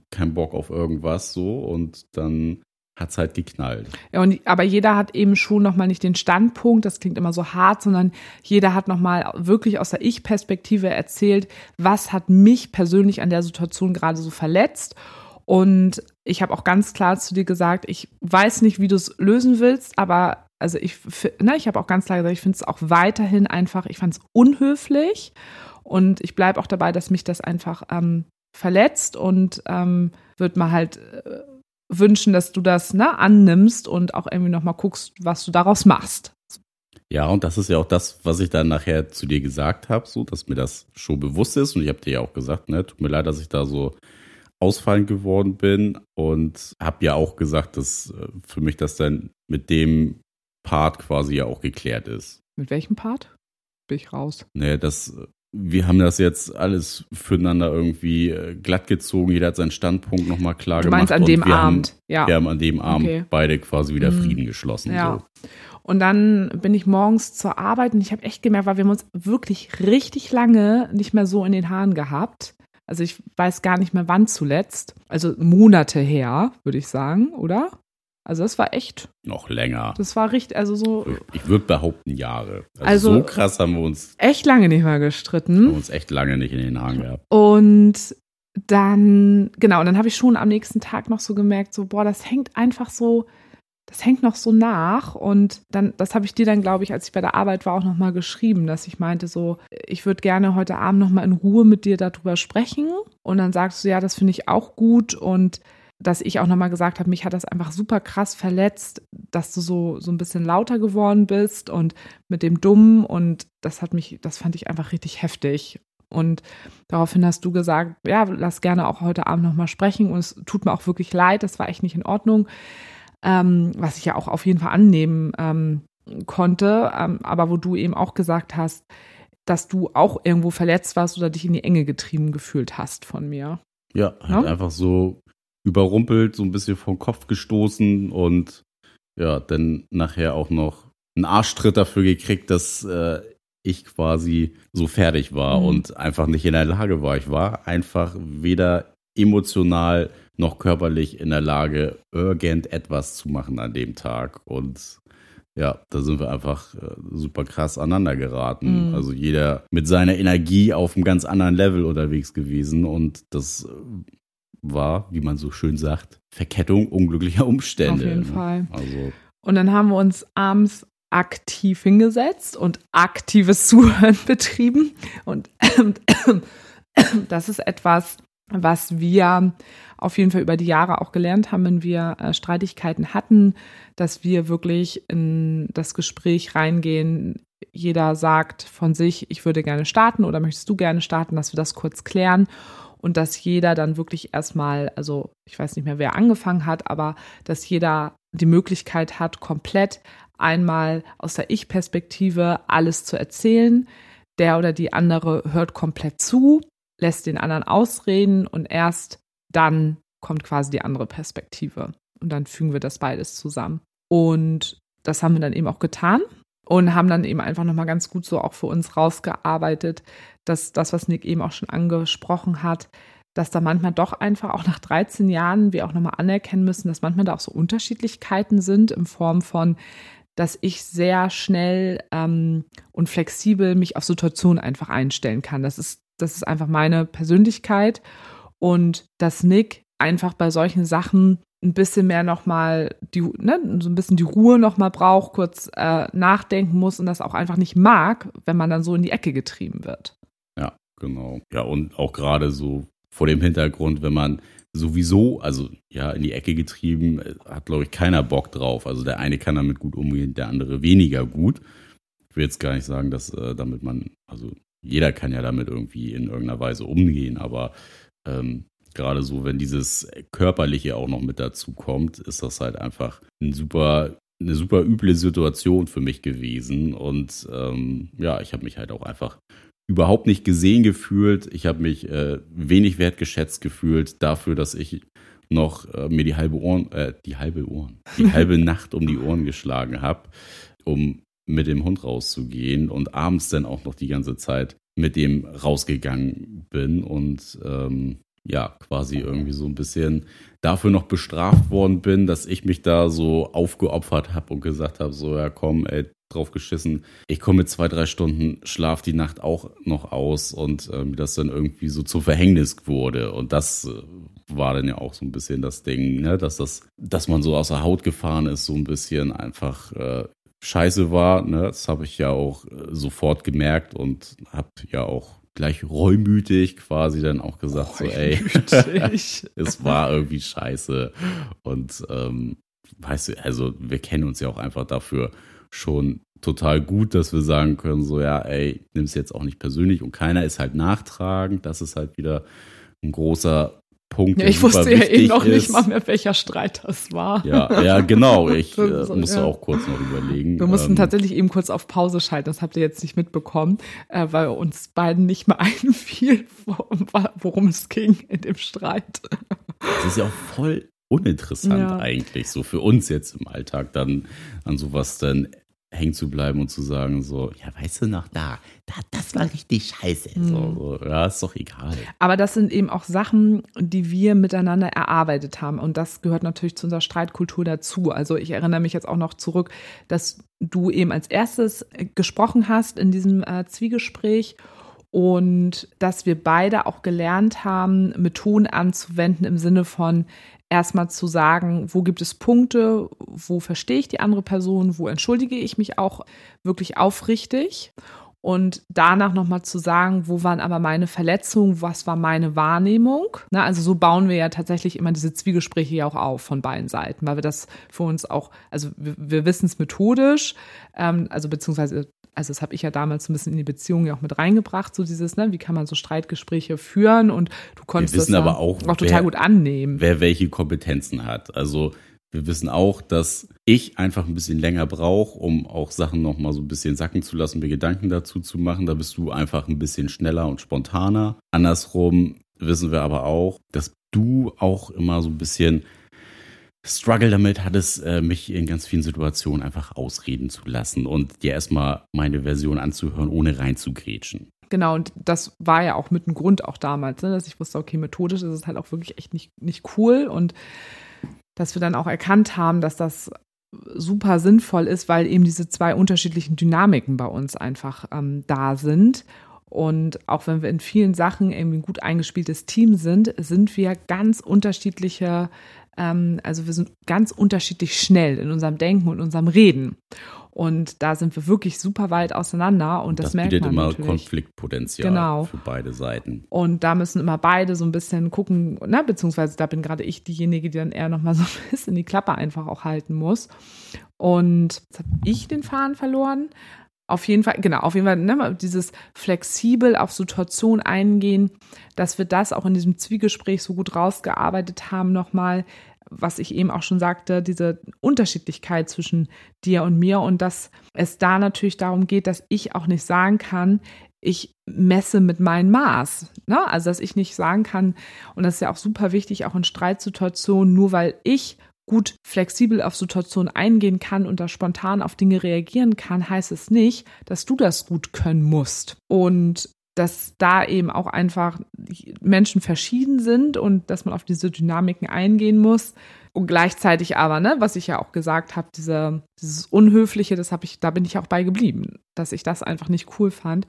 kein Bock auf irgendwas so und dann hat's halt geknallt. Ja, und, aber jeder hat eben schon nochmal nicht den Standpunkt, das klingt immer so hart, sondern jeder hat nochmal wirklich aus der Ich-Perspektive erzählt, was hat mich persönlich an der Situation gerade so verletzt und ich habe auch ganz klar zu dir gesagt, ich weiß nicht, wie du es lösen willst, aber also ich, ne, ich habe auch ganz klar gesagt, ich finde es auch weiterhin einfach, ich fand es unhöflich und ich bleibe auch dabei, dass mich das einfach ähm, verletzt und ähm, würde mal halt äh, wünschen, dass du das ne, annimmst und auch irgendwie nochmal guckst, was du daraus machst. Ja, und das ist ja auch das, was ich dann nachher zu dir gesagt habe, so, dass mir das schon bewusst ist. Und ich habe dir ja auch gesagt, ne, tut mir leid, dass ich da so ausfallend geworden bin und habe ja auch gesagt, dass äh, für mich das dann mit dem Part quasi ja auch geklärt ist. Mit welchem Part? Bin ich raus. Nee, das, wir haben das jetzt alles füreinander irgendwie äh, glatt gezogen. Jeder hat seinen Standpunkt nochmal klar du meinst gemacht. an dem wir Abend, haben, ja. Wir haben an dem Abend okay. beide quasi wieder mhm. Frieden geschlossen. Ja. So. Und dann bin ich morgens zur Arbeit und ich habe echt gemerkt, weil wir haben uns wirklich richtig lange nicht mehr so in den Haaren gehabt. Also ich weiß gar nicht mehr wann zuletzt. Also Monate her, würde ich sagen, oder? Also das war echt. Noch länger. Das war richtig, also so. Ich würde behaupten Jahre. Also, also, so krass haben wir uns. Echt lange nicht mehr gestritten. Haben uns echt lange nicht in den Haaren gehabt. Und dann, genau, und dann habe ich schon am nächsten Tag noch so gemerkt, so, boah, das hängt einfach so das hängt noch so nach. Und dann, das habe ich dir dann, glaube ich, als ich bei der Arbeit war, auch nochmal geschrieben, dass ich meinte, so, ich würde gerne heute Abend nochmal in Ruhe mit dir darüber sprechen. Und dann sagst du, ja, das finde ich auch gut. Und dass ich auch nochmal gesagt habe, mich hat das einfach super krass verletzt, dass du so, so ein bisschen lauter geworden bist und mit dem Dummen und das hat mich, das fand ich einfach richtig heftig. Und daraufhin hast du gesagt, ja, lass gerne auch heute Abend nochmal sprechen und es tut mir auch wirklich leid, das war echt nicht in Ordnung, ähm, was ich ja auch auf jeden Fall annehmen ähm, konnte, ähm, aber wo du eben auch gesagt hast, dass du auch irgendwo verletzt warst oder dich in die Enge getrieben gefühlt hast von mir. Ja, halt ja? einfach so überrumpelt, so ein bisschen vom Kopf gestoßen und ja, dann nachher auch noch einen Arschtritt dafür gekriegt, dass äh, ich quasi so fertig war mhm. und einfach nicht in der Lage war. Ich war einfach weder emotional noch körperlich in der Lage, irgendetwas zu machen an dem Tag. Und ja, da sind wir einfach äh, super krass aneinander geraten. Mhm. Also jeder mit seiner Energie auf einem ganz anderen Level unterwegs gewesen. Und das äh, war, wie man so schön sagt, Verkettung unglücklicher Umstände. Auf jeden ne? Fall. Also. Und dann haben wir uns abends aktiv hingesetzt und aktives Zuhören betrieben. Und das ist etwas, was wir auf jeden Fall über die Jahre auch gelernt haben, wenn wir äh, Streitigkeiten hatten, dass wir wirklich in das Gespräch reingehen. Jeder sagt von sich, ich würde gerne starten oder möchtest du gerne starten, dass wir das kurz klären und dass jeder dann wirklich erstmal, also ich weiß nicht mehr, wer angefangen hat, aber dass jeder die Möglichkeit hat, komplett einmal aus der Ich-Perspektive alles zu erzählen. Der oder die andere hört komplett zu, lässt den anderen ausreden und erst dann kommt quasi die andere Perspektive. Und dann fügen wir das beides zusammen. Und das haben wir dann eben auch getan und haben dann eben einfach nochmal ganz gut so auch für uns rausgearbeitet, dass das, was Nick eben auch schon angesprochen hat, dass da manchmal doch einfach auch nach 13 Jahren wir auch nochmal anerkennen müssen, dass manchmal da auch so Unterschiedlichkeiten sind in Form von, dass ich sehr schnell ähm, und flexibel mich auf Situationen einfach einstellen kann. Das ist, das ist einfach meine Persönlichkeit und dass Nick einfach bei solchen Sachen ein bisschen mehr nochmal die, ne, so ein bisschen die Ruhe nochmal braucht, kurz äh, nachdenken muss und das auch einfach nicht mag, wenn man dann so in die Ecke getrieben wird. Ja, genau. Ja, und auch gerade so vor dem Hintergrund, wenn man sowieso, also ja, in die Ecke getrieben, äh, hat, glaube ich, keiner Bock drauf. Also der eine kann damit gut umgehen, der andere weniger gut. Ich will jetzt gar nicht sagen, dass äh, damit man, also jeder kann ja damit irgendwie in irgendeiner Weise umgehen, aber ähm, gerade so, wenn dieses Körperliche auch noch mit dazu kommt, ist das halt einfach ein super, eine super üble Situation für mich gewesen. Und ähm, ja, ich habe mich halt auch einfach überhaupt nicht gesehen gefühlt. Ich habe mich äh, wenig wertgeschätzt gefühlt dafür, dass ich noch äh, mir die halbe Ohren, äh, die halbe Ohren, die halbe Nacht um die Ohren geschlagen habe, um mit dem Hund rauszugehen und abends dann auch noch die ganze Zeit mit dem rausgegangen bin und ähm, ja, quasi irgendwie so ein bisschen dafür noch bestraft worden bin, dass ich mich da so aufgeopfert habe und gesagt habe, so ja komm, ey, drauf geschissen. Ich komme mit zwei, drei Stunden Schlaf die Nacht auch noch aus und ähm, das dann irgendwie so zu Verhängnis wurde. Und das äh, war dann ja auch so ein bisschen das Ding, ne? dass das, dass man so aus der Haut gefahren ist, so ein bisschen einfach äh, scheiße war. Ne? Das habe ich ja auch äh, sofort gemerkt und habe ja auch gleich reumütig quasi dann auch gesagt, reumütig. so ey, es war irgendwie scheiße. Und ähm, weißt du, also wir kennen uns ja auch einfach dafür schon total gut, dass wir sagen können, so ja, ey, nimm es jetzt auch nicht persönlich und keiner ist halt nachtragend. Das ist halt wieder ein großer Punkt. Ja, ich wusste ja eben noch ist. nicht mal mehr, welcher Streit das war. Ja, ja genau. Ich äh, musste ja. auch kurz noch überlegen. Wir mussten ähm, tatsächlich eben kurz auf Pause schalten. Das habt ihr jetzt nicht mitbekommen, äh, weil uns beiden nicht mehr einfiel, worum es ging in dem Streit. Das ist ja auch voll uninteressant ja. eigentlich, so für uns jetzt im Alltag dann an sowas dann hängen zu bleiben und zu sagen, so, ja, weißt du noch, da, da das war richtig scheiße. Mhm. So, so, ja, ist doch egal. Aber das sind eben auch Sachen, die wir miteinander erarbeitet haben. Und das gehört natürlich zu unserer Streitkultur dazu. Also ich erinnere mich jetzt auch noch zurück, dass du eben als erstes gesprochen hast in diesem äh, Zwiegespräch und dass wir beide auch gelernt haben, Methoden anzuwenden im Sinne von, erstmal zu sagen, wo gibt es Punkte, wo verstehe ich die andere Person, wo entschuldige ich mich auch wirklich aufrichtig und danach nochmal zu sagen, wo waren aber meine Verletzungen, was war meine Wahrnehmung. Na, also so bauen wir ja tatsächlich immer diese Zwiegespräche ja auch auf von beiden Seiten, weil wir das für uns auch, also wir, wir wissen es methodisch, ähm, also beziehungsweise also das habe ich ja damals ein bisschen in die Beziehung ja auch mit reingebracht, so dieses, ne, wie kann man so Streitgespräche führen und du konntest wir wissen das aber auch, auch total wer, gut annehmen. Wer welche Kompetenzen hat. Also wir wissen auch, dass ich einfach ein bisschen länger brauche, um auch Sachen noch mal so ein bisschen sacken zu lassen, mir Gedanken dazu zu machen. Da bist du einfach ein bisschen schneller und spontaner. Andersrum wissen wir aber auch, dass du auch immer so ein bisschen Struggle damit hattest, äh, mich in ganz vielen Situationen einfach ausreden zu lassen und dir erstmal meine Version anzuhören, ohne reinzugrätschen. Genau, und das war ja auch mit einem Grund auch damals, ne, dass ich wusste, okay, methodisch ist es halt auch wirklich echt nicht, nicht cool und dass wir dann auch erkannt haben, dass das super sinnvoll ist, weil eben diese zwei unterschiedlichen Dynamiken bei uns einfach ähm, da sind. Und auch wenn wir in vielen Sachen irgendwie ein gut eingespieltes Team sind, sind wir ganz unterschiedliche, ähm, also wir sind ganz unterschiedlich schnell in unserem Denken und unserem Reden. Und da sind wir wirklich super weit auseinander und das, das merkt man immer natürlich. Konfliktpotenzial Genau. für beide Seiten. Und da müssen immer beide so ein bisschen gucken, ne? beziehungsweise da bin gerade ich diejenige, die dann eher nochmal so ein bisschen die Klappe einfach auch halten muss. Und jetzt habe ich den Faden verloren. Auf jeden Fall, genau, auf jeden Fall ne, dieses flexibel auf Situation eingehen, dass wir das auch in diesem Zwiegespräch so gut rausgearbeitet haben nochmal, was ich eben auch schon sagte, diese Unterschiedlichkeit zwischen dir und mir und dass es da natürlich darum geht, dass ich auch nicht sagen kann, ich messe mit meinem Maß. Ne? Also, dass ich nicht sagen kann, und das ist ja auch super wichtig, auch in Streitsituationen, nur weil ich gut flexibel auf Situationen eingehen kann und da spontan auf Dinge reagieren kann, heißt es nicht, dass du das gut können musst. Und dass da eben auch einfach Menschen verschieden sind und dass man auf diese Dynamiken eingehen muss. Und gleichzeitig aber, ne, was ich ja auch gesagt habe, diese, dieses Unhöfliche, das habe ich, da bin ich auch bei geblieben, dass ich das einfach nicht cool fand.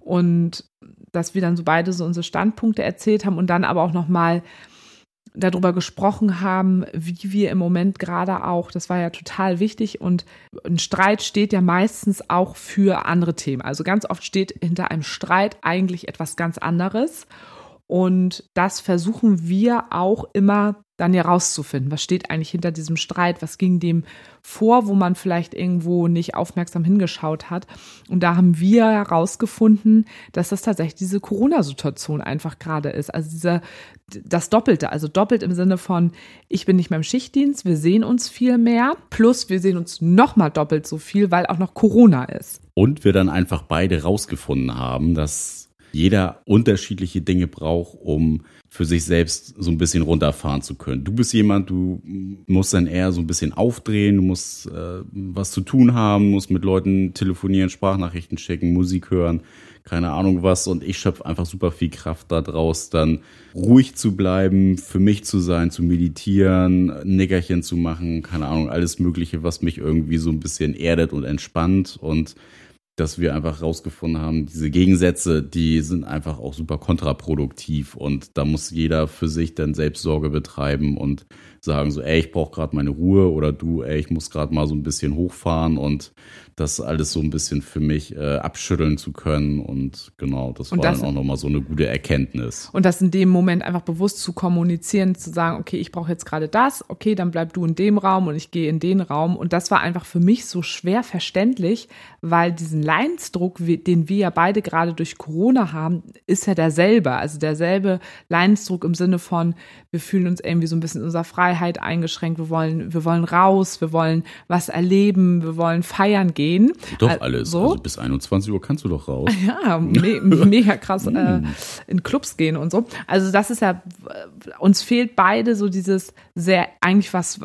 Und dass wir dann so beide so unsere Standpunkte erzählt haben und dann aber auch nochmal darüber gesprochen haben, wie wir im Moment gerade auch, das war ja total wichtig und ein Streit steht ja meistens auch für andere Themen. Also ganz oft steht hinter einem Streit eigentlich etwas ganz anderes und das versuchen wir auch immer dann herauszufinden, was steht eigentlich hinter diesem Streit, was ging dem vor, wo man vielleicht irgendwo nicht aufmerksam hingeschaut hat. Und da haben wir herausgefunden, dass das tatsächlich diese Corona-Situation einfach gerade ist. Also dieser, das Doppelte, also doppelt im Sinne von, ich bin nicht mehr im Schichtdienst, wir sehen uns viel mehr, plus wir sehen uns nochmal doppelt so viel, weil auch noch Corona ist. Und wir dann einfach beide rausgefunden haben, dass jeder unterschiedliche Dinge braucht, um für sich selbst so ein bisschen runterfahren zu können. Du bist jemand, du musst dann eher so ein bisschen aufdrehen, du musst äh, was zu tun haben, musst mit Leuten telefonieren, Sprachnachrichten schicken, Musik hören, keine Ahnung was. Und ich schöpfe einfach super viel Kraft daraus, dann ruhig zu bleiben, für mich zu sein, zu meditieren, Nickerchen zu machen, keine Ahnung, alles Mögliche, was mich irgendwie so ein bisschen erdet und entspannt und dass wir einfach rausgefunden haben, diese Gegensätze, die sind einfach auch super kontraproduktiv und da muss jeder für sich dann Selbstsorge betreiben und sagen so, ey, ich brauche gerade meine Ruhe oder du, ey, ich muss gerade mal so ein bisschen hochfahren und das alles so ein bisschen für mich äh, abschütteln zu können und genau, das Und war das- dann auch nochmal so eine gute Erkenntnis. Und das in dem Moment einfach bewusst zu kommunizieren, zu sagen, okay, ich brauche jetzt gerade das, okay, dann bleib du in dem Raum und ich gehe in den Raum. Und das war einfach für mich so schwer verständlich, weil diesen Leidensdruck, wie- den wir ja beide gerade durch Corona haben, ist ja derselbe. Also derselbe Leidensdruck im Sinne von, wir fühlen uns irgendwie so ein bisschen in unserer Freiheit eingeschränkt, wir wollen, wir wollen raus, wir wollen was erleben, wir wollen feiern gehen. Doch Äh, alles. So? Also bis 21 Uhr kannst du doch raus. Ja, me mega krass äh, in Clubs gehen und so. Also das ist ja, uns fehlt beide so dieses sehr, eigentlich was,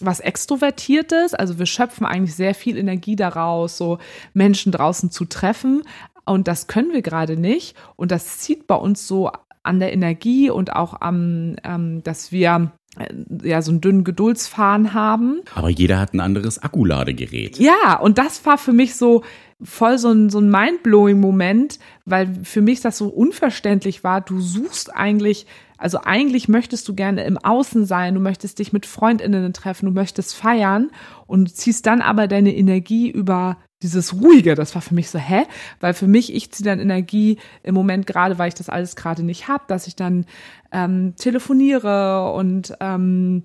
was Extrovertiertes. Also wir schöpfen eigentlich sehr viel Energie daraus, so Menschen draußen zu treffen. Und das können wir gerade nicht. Und das zieht bei uns so an der Energie und auch am, ähm, dass wir äh, ja so einen dünnen Geduldsfaden haben. Aber jeder hat ein anderes Akkuladegerät. Ja, und das war für mich so voll so ein, so ein mindblowing Moment, weil für mich das so unverständlich war. Du suchst eigentlich Also eigentlich möchtest du gerne im Außen sein, du möchtest dich mit Freundinnen treffen, du möchtest feiern und ziehst dann aber deine Energie über dieses Ruhige, das war für mich so, hä? Weil für mich, ich ziehe dann Energie im Moment gerade, weil ich das alles gerade nicht habe, dass ich dann ähm, telefoniere und ähm,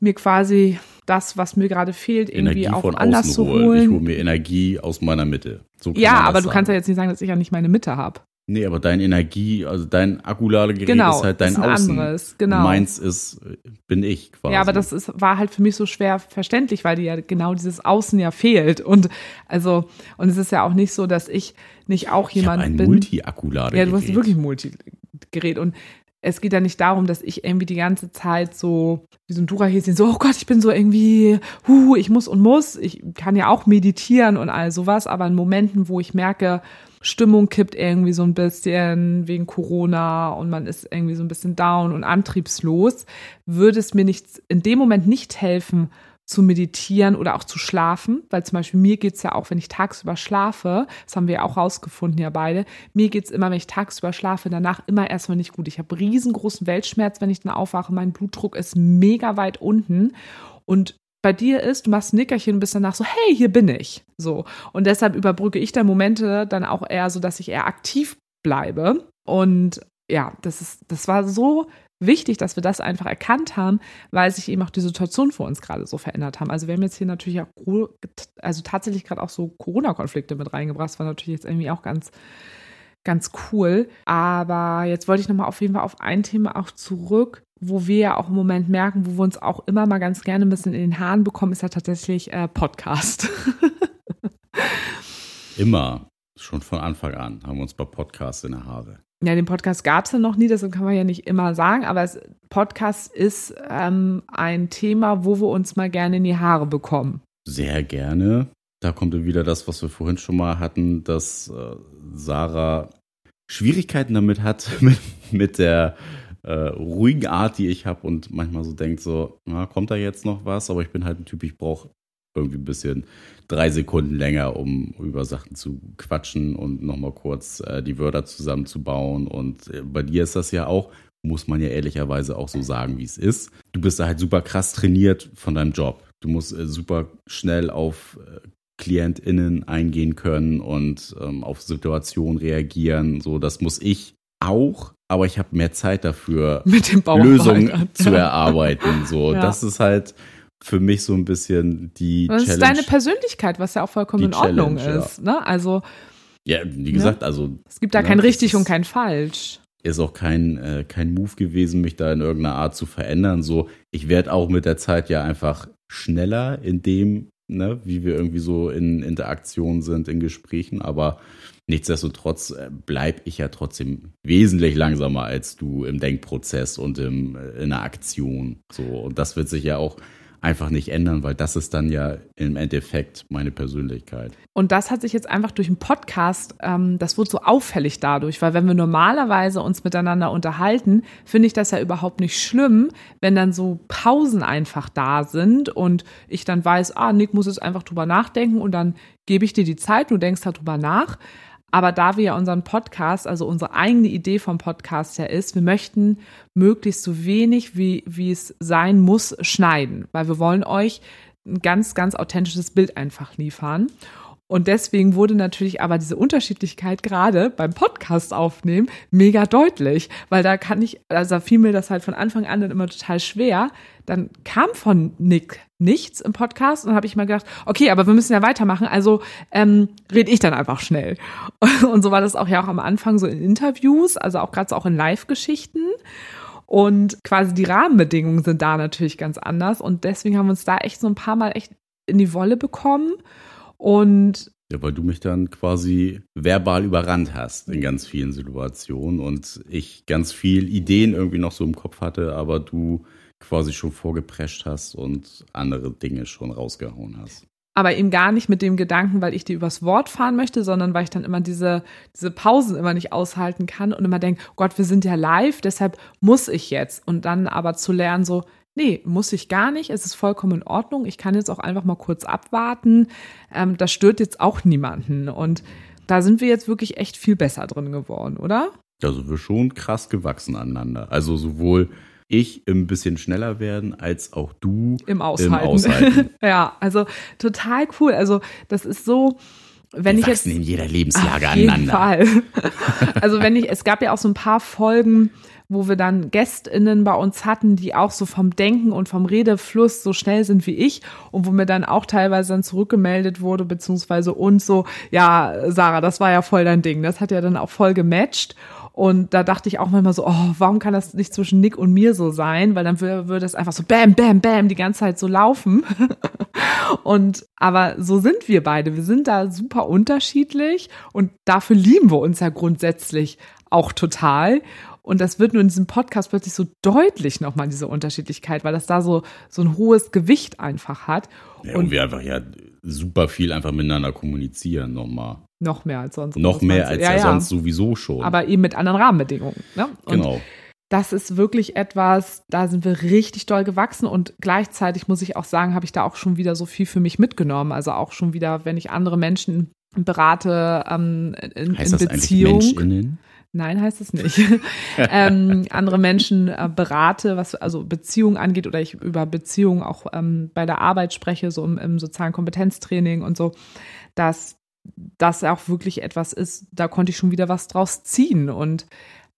mir quasi das, was mir gerade fehlt, irgendwie Energie auch von anders zu holen. Ich holen. hole mir Energie aus meiner Mitte. So ja, aber du kannst ja jetzt nicht sagen, dass ich ja nicht meine Mitte habe. Nee, aber dein Energie, also dein Akkuladegerät Genau, ist halt dein ist ein Außen. anderes, genau. Meins ist, bin ich quasi. Ja, aber das ist, war halt für mich so schwer verständlich, weil dir ja genau dieses Außen ja fehlt. Und also, und es ist ja auch nicht so, dass ich nicht auch ich jemand ein bin. Multi-Akkuladegerät. Ja, du hast wirklich ein Multigerät. Und es geht ja nicht darum, dass ich irgendwie die ganze Zeit so wie so ein Durahäschen, so, oh Gott, ich bin so irgendwie, hu, ich muss und muss. Ich kann ja auch meditieren und all sowas, aber in Momenten, wo ich merke, Stimmung kippt irgendwie so ein bisschen wegen Corona und man ist irgendwie so ein bisschen down und antriebslos, würde es mir nicht in dem Moment nicht helfen, zu meditieren oder auch zu schlafen, weil zum Beispiel mir geht's ja auch, wenn ich tagsüber schlafe, das haben wir ja auch rausgefunden ja beide, mir geht's immer, wenn ich tagsüber schlafe, danach immer erstmal nicht gut. Ich habe riesengroßen Weltschmerz, wenn ich dann aufwache, mein Blutdruck ist mega weit unten. Und bei dir ist, du machst ein Nickerchen und bist danach so, hey, hier bin ich. So. Und deshalb überbrücke ich da Momente dann auch eher so, dass ich eher aktiv bleibe. Und ja, das ist, das war so wichtig, dass wir das einfach erkannt haben, weil sich eben auch die Situation für uns gerade so verändert haben. Also wir haben jetzt hier natürlich auch, also tatsächlich gerade auch so Corona-Konflikte mit reingebracht. Das war natürlich jetzt irgendwie auch ganz, ganz cool. Aber jetzt wollte ich nochmal auf jeden Fall auf ein Thema auch zurück, wo wir ja auch im Moment merken, wo wir uns auch immer mal ganz gerne ein bisschen in den Haaren bekommen, ist ja tatsächlich äh, Podcast. Immer. Schon von Anfang an haben wir uns bei Podcasts in der Haare. Ja, den Podcast gab es ja noch nie, deshalb kann man ja nicht immer sagen, aber es, Podcast ist ähm, ein Thema, wo wir uns mal gerne in die Haare bekommen. Sehr gerne. Da kommt dann wieder das, was wir vorhin schon mal hatten, dass äh, Sarah Schwierigkeiten damit hat, mit, mit der äh, ruhigen Art, die ich habe und manchmal so denkt so, na, kommt da jetzt noch was? Aber ich bin halt ein Typ, ich brauche irgendwie ein bisschen drei Sekunden länger, um über Sachen zu quatschen und nochmal kurz äh, die Wörter zusammenzubauen. Und äh, bei dir ist das ja auch, muss man ja ehrlicherweise auch so sagen, wie es ist. Du bist da halt super krass trainiert von deinem Job. Du musst äh, super schnell auf äh, KlientInnen eingehen können und ähm, auf Situationen reagieren. So, das muss ich auch, aber ich habe mehr Zeit dafür. Lösungen zu Ja. erarbeiten. So, Ja. das ist halt für mich so ein bisschen die Das ist Challenge. deine Persönlichkeit, was ja auch vollkommen in Ordnung Challenge, ja. ist. Ne? Also ja, wie gesagt, also es gibt da Ja, kein das richtig ist- und kein falsch. ist auch kein, äh, kein Move gewesen, mich da in irgendeiner Art zu verändern. So, ich werde auch mit der Zeit ja einfach schneller in dem, ne, wie wir irgendwie so in Interaktion sind, in Gesprächen, aber nichtsdestotrotz äh, bleib ich ja trotzdem wesentlich langsamer als du im Denkprozess und im, äh, in der Aktion. So, und das wird sich ja auch einfach nicht ändern, weil das ist dann ja im Endeffekt meine Persönlichkeit. Und das hat sich jetzt einfach durch den Podcast, ähm, das wurde so auffällig dadurch, weil wenn wir normalerweise uns miteinander unterhalten, finde ich das ja überhaupt nicht schlimm, wenn dann so Pausen einfach da sind und ich dann weiß, ah, Nick muss jetzt einfach drüber nachdenken und dann gebe ich dir die Zeit, du denkst darüber nach. Aber da wir ja unseren Podcast, also unsere eigene Idee vom Podcast ja ist, wir möchten möglichst so wenig, wie, wie es sein muss, schneiden, weil wir wollen euch ein ganz, ganz authentisches Bild einfach liefern. Und deswegen wurde natürlich aber diese Unterschiedlichkeit gerade beim Podcast aufnehmen mega deutlich, weil da kann ich, also fiel mir das halt von Anfang an dann immer total schwer. Dann kam von Nick nichts im Podcast und habe ich mal gedacht, okay, aber wir müssen ja weitermachen, also ähm, rede ich dann einfach schnell. Und so war das auch ja auch am Anfang so in Interviews, also auch gerade so auch in Live-Geschichten. Und quasi die Rahmenbedingungen sind da natürlich ganz anders. Und deswegen haben wir uns da echt so ein paar Mal echt in die Wolle bekommen. Und Ja, weil du mich dann quasi verbal überrannt hast in ganz vielen Situationen und ich ganz viel Ideen irgendwie noch so im Kopf hatte, aber du quasi schon vorgeprescht hast und andere Dinge schon rausgehauen hast. aber eben gar nicht mit dem Gedanken, weil ich dir übers Wort fahren möchte, sondern weil ich dann immer diese, diese Pausen immer nicht aushalten kann und immer denke, Gott, wir sind ja live, deshalb muss ich jetzt. Und dann aber zu lernen, so, nee, muss ich gar nicht, es ist vollkommen in Ordnung, ich kann jetzt auch einfach mal kurz abwarten, ähm, das stört jetzt auch niemanden. Und da sind wir jetzt wirklich echt viel besser drin geworden, oder? Also wir schon krass gewachsen aneinander. Also sowohl ich ein bisschen schneller werden, als auch du im Aushalten. Im Aushalten. ja, also total cool. Also das ist so, wenn wir ich jetzt in jeder Lebenslage auf jeden aneinander. Fall. also wenn ich, es gab ja auch so ein paar Folgen, wo wir dann GästInnen bei uns hatten, die auch so vom Denken und vom Redefluss so schnell sind wie ich und wo mir dann auch teilweise dann zurückgemeldet wurde, beziehungsweise uns so, ja, Sarah, das war ja voll dein Ding. Das hat ja dann auch voll gematcht. Und da dachte ich auch manchmal so, oh, warum kann das nicht zwischen Nick und mir so sein? Weil dann würde, es einfach so bam, bam, bam die ganze Zeit so laufen. und aber so sind wir beide. Wir sind da super unterschiedlich und dafür lieben wir uns ja grundsätzlich auch total. Und das wird nur in diesem Podcast plötzlich so deutlich nochmal, diese Unterschiedlichkeit, weil das da so, so ein hohes Gewicht einfach hat. Ja, und, und wir einfach ja super viel einfach miteinander kommunizieren nochmal. Noch mehr als sonst. Noch mehr als ja, ja, sonst sowieso schon. Aber eben mit anderen Rahmenbedingungen. Ne? Genau. Das ist wirklich etwas, da sind wir richtig doll gewachsen und gleichzeitig muss ich auch sagen, habe ich da auch schon wieder so viel für mich mitgenommen. Also auch schon wieder, wenn ich andere Menschen berate ähm, in, heißt in das Beziehung. Menschinnen? Nein, heißt es nicht. ähm, andere Menschen äh, berate, was also Beziehungen angeht, oder ich über Beziehungen auch ähm, bei der Arbeit spreche, so im, im sozialen Kompetenztraining und so, dass das auch wirklich etwas ist, da konnte ich schon wieder was draus ziehen und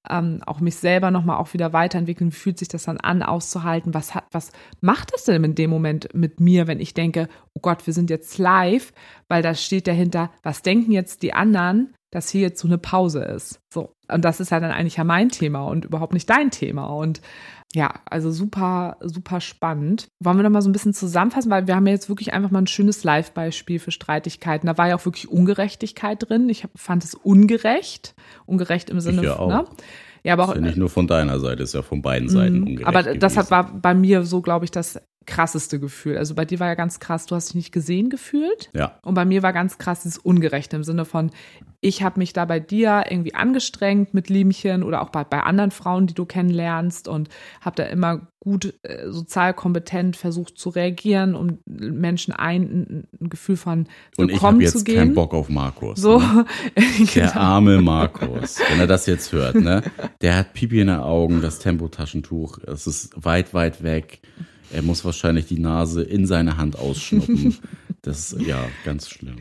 ähm, auch mich selber nochmal auch wieder weiterentwickeln. Wie fühlt sich das dann an, auszuhalten? Was hat, was macht das denn in dem Moment mit mir, wenn ich denke, oh Gott, wir sind jetzt live, weil da steht dahinter, was denken jetzt die anderen, dass hier jetzt so eine Pause ist. So. Und das ist ja dann eigentlich ja mein Thema und überhaupt nicht dein Thema. Und ja, also super, super spannend. Wollen wir noch mal so ein bisschen zusammenfassen, weil wir haben ja jetzt wirklich einfach mal ein schönes Live-Beispiel für Streitigkeiten. Da war ja auch wirklich Ungerechtigkeit drin. Ich fand es ungerecht. Ungerecht im Sinne, auch. Ne? Ja, aber auch, ist ja nicht nur von deiner Seite, ist ja von beiden Seiten mh, ungerecht. Aber das hat, war bei mir so, glaube ich, das krasseste Gefühl. Also bei dir war ja ganz krass, du hast dich nicht gesehen gefühlt. Ja. Und bei mir war ganz krass das Ungerechte im Sinne von, ich habe mich da bei dir irgendwie angestrengt mit Liemchen oder auch bei, bei anderen Frauen, die du kennenlernst und habe da immer gut äh, sozial kompetent versucht zu reagieren, um Menschen ein, ein Gefühl von Willkommen und ich jetzt zu geben. keinen Bock auf Markus. So, Ne? Der genau. arme Markus, wenn er das jetzt hört, ne? Der hat Pipi in den Augen, das Tempotaschentuch, es ist weit, weit weg. Er muss wahrscheinlich die Nase in seine Hand ausschnuppen. Das ist ja ganz schlimm.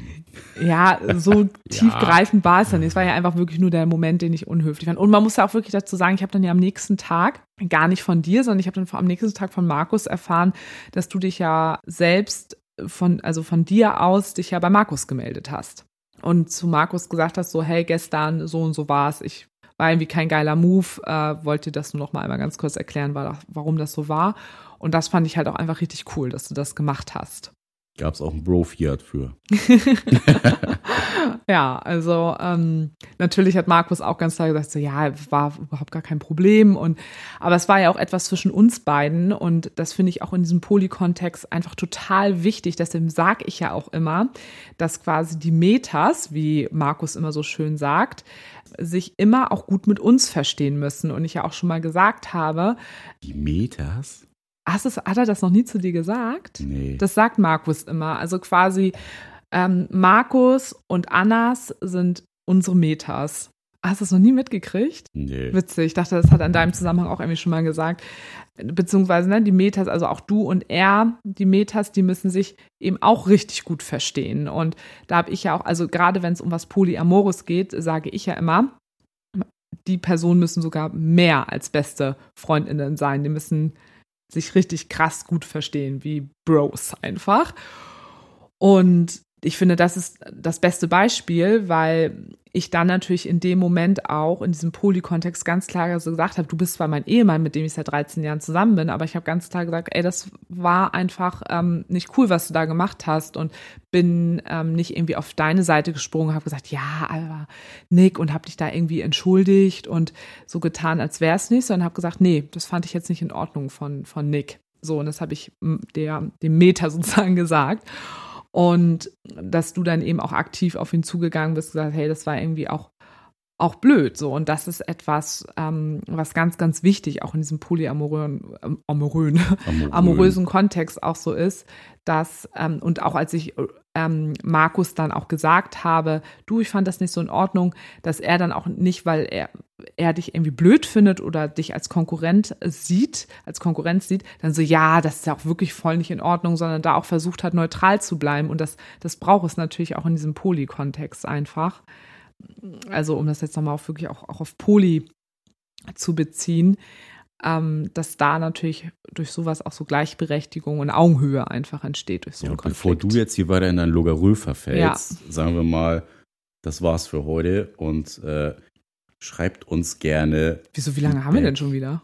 Ja, so tiefgreifend war es dann nicht. Es war ja einfach wirklich nur der Moment, den ich unhöflich fand. Und man muss ja auch wirklich dazu sagen, ich habe dann ja am nächsten Tag, gar nicht von dir, sondern ich habe dann am nächsten Tag von Markus erfahren, dass du dich ja selbst von, also von dir aus, dich ja bei Markus gemeldet hast. Und zu Markus gesagt hast, so, hey, gestern so und so war es, ich war irgendwie kein geiler Move, äh, wollte das nur noch mal einmal ganz kurz erklären, warum das so war. Und das fand ich halt auch einfach richtig cool, dass du das gemacht hast. Gab es auch einen Bro-Fiat für. ja, also ähm, natürlich hat Markus auch ganz klar gesagt, so ja, war überhaupt gar kein Problem. Und aber es war ja auch etwas zwischen uns beiden und das finde ich auch in diesem Polykontext einfach total wichtig. Deswegen sage ich ja auch immer, dass quasi die Metas, wie Markus immer so schön sagt, sich immer auch gut mit uns verstehen müssen. Und ich ja auch schon mal gesagt habe. Die Metas? Hast es, hat er das noch nie zu dir gesagt? Nee. Das sagt Markus immer. Also quasi ähm, Markus und Annas sind unsere Metas. Hast du es noch nie mitgekriegt? Nee. Witzig. Ich dachte, das hat in deinem Zusammenhang auch irgendwie schon mal gesagt. Beziehungsweise ne, die Metas, also auch du und er, die Metas, die müssen sich eben auch richtig gut verstehen. Und da habe ich ja auch, also gerade wenn es um was Polyamores geht, sage ich ja immer, die Personen müssen sogar mehr als beste Freundinnen sein. Die müssen sich richtig krass gut verstehen, wie Bros einfach. Und ich finde, das ist das beste Beispiel, weil ich dann natürlich in dem Moment auch in diesem Poly-Kontext ganz klar gesagt habe, du bist zwar mein Ehemann, mit dem ich seit 13 Jahren zusammen bin, aber ich habe ganz klar gesagt, ey, das war einfach ähm, nicht cool, was du da gemacht hast und bin ähm, nicht irgendwie auf deine Seite gesprungen, habe gesagt, ja, aber Nick und habe dich da irgendwie entschuldigt und so getan, als wäre es nicht, sondern habe gesagt, nee, das fand ich jetzt nicht in Ordnung von, von Nick. So, und das habe ich der, dem Meta sozusagen gesagt. Und dass du dann eben auch aktiv auf ihn zugegangen bist, gesagt, hey, das war irgendwie auch, auch blöd. So. Und das ist etwas, ähm, was ganz, ganz wichtig auch in diesem polyamorösen ähm, amorösen, amorösen Kontext auch so ist, dass, ähm, und auch als ich ähm, Markus dann auch gesagt habe, du, ich fand das nicht so in Ordnung, dass er dann auch nicht, weil er, er dich irgendwie blöd findet oder dich als Konkurrent sieht, als Konkurrenz sieht, dann so, ja, das ist ja auch wirklich voll nicht in Ordnung, sondern da auch versucht hat, neutral zu bleiben. Und das, das braucht es natürlich auch in diesem Poly-Kontext einfach. Also, um das jetzt nochmal auf wirklich auch, auch auf Poly zu beziehen ähm, dass da natürlich durch sowas auch so Gleichberechtigung und Augenhöhe einfach entsteht durch so Ja, einen und bevor Konflikt. du jetzt hier weiter in dein Logarö verfällst, Ja. sagen wir mal, das war's für heute und äh, schreibt uns gerne. Wieso, wie lange haben wir denn schon wieder?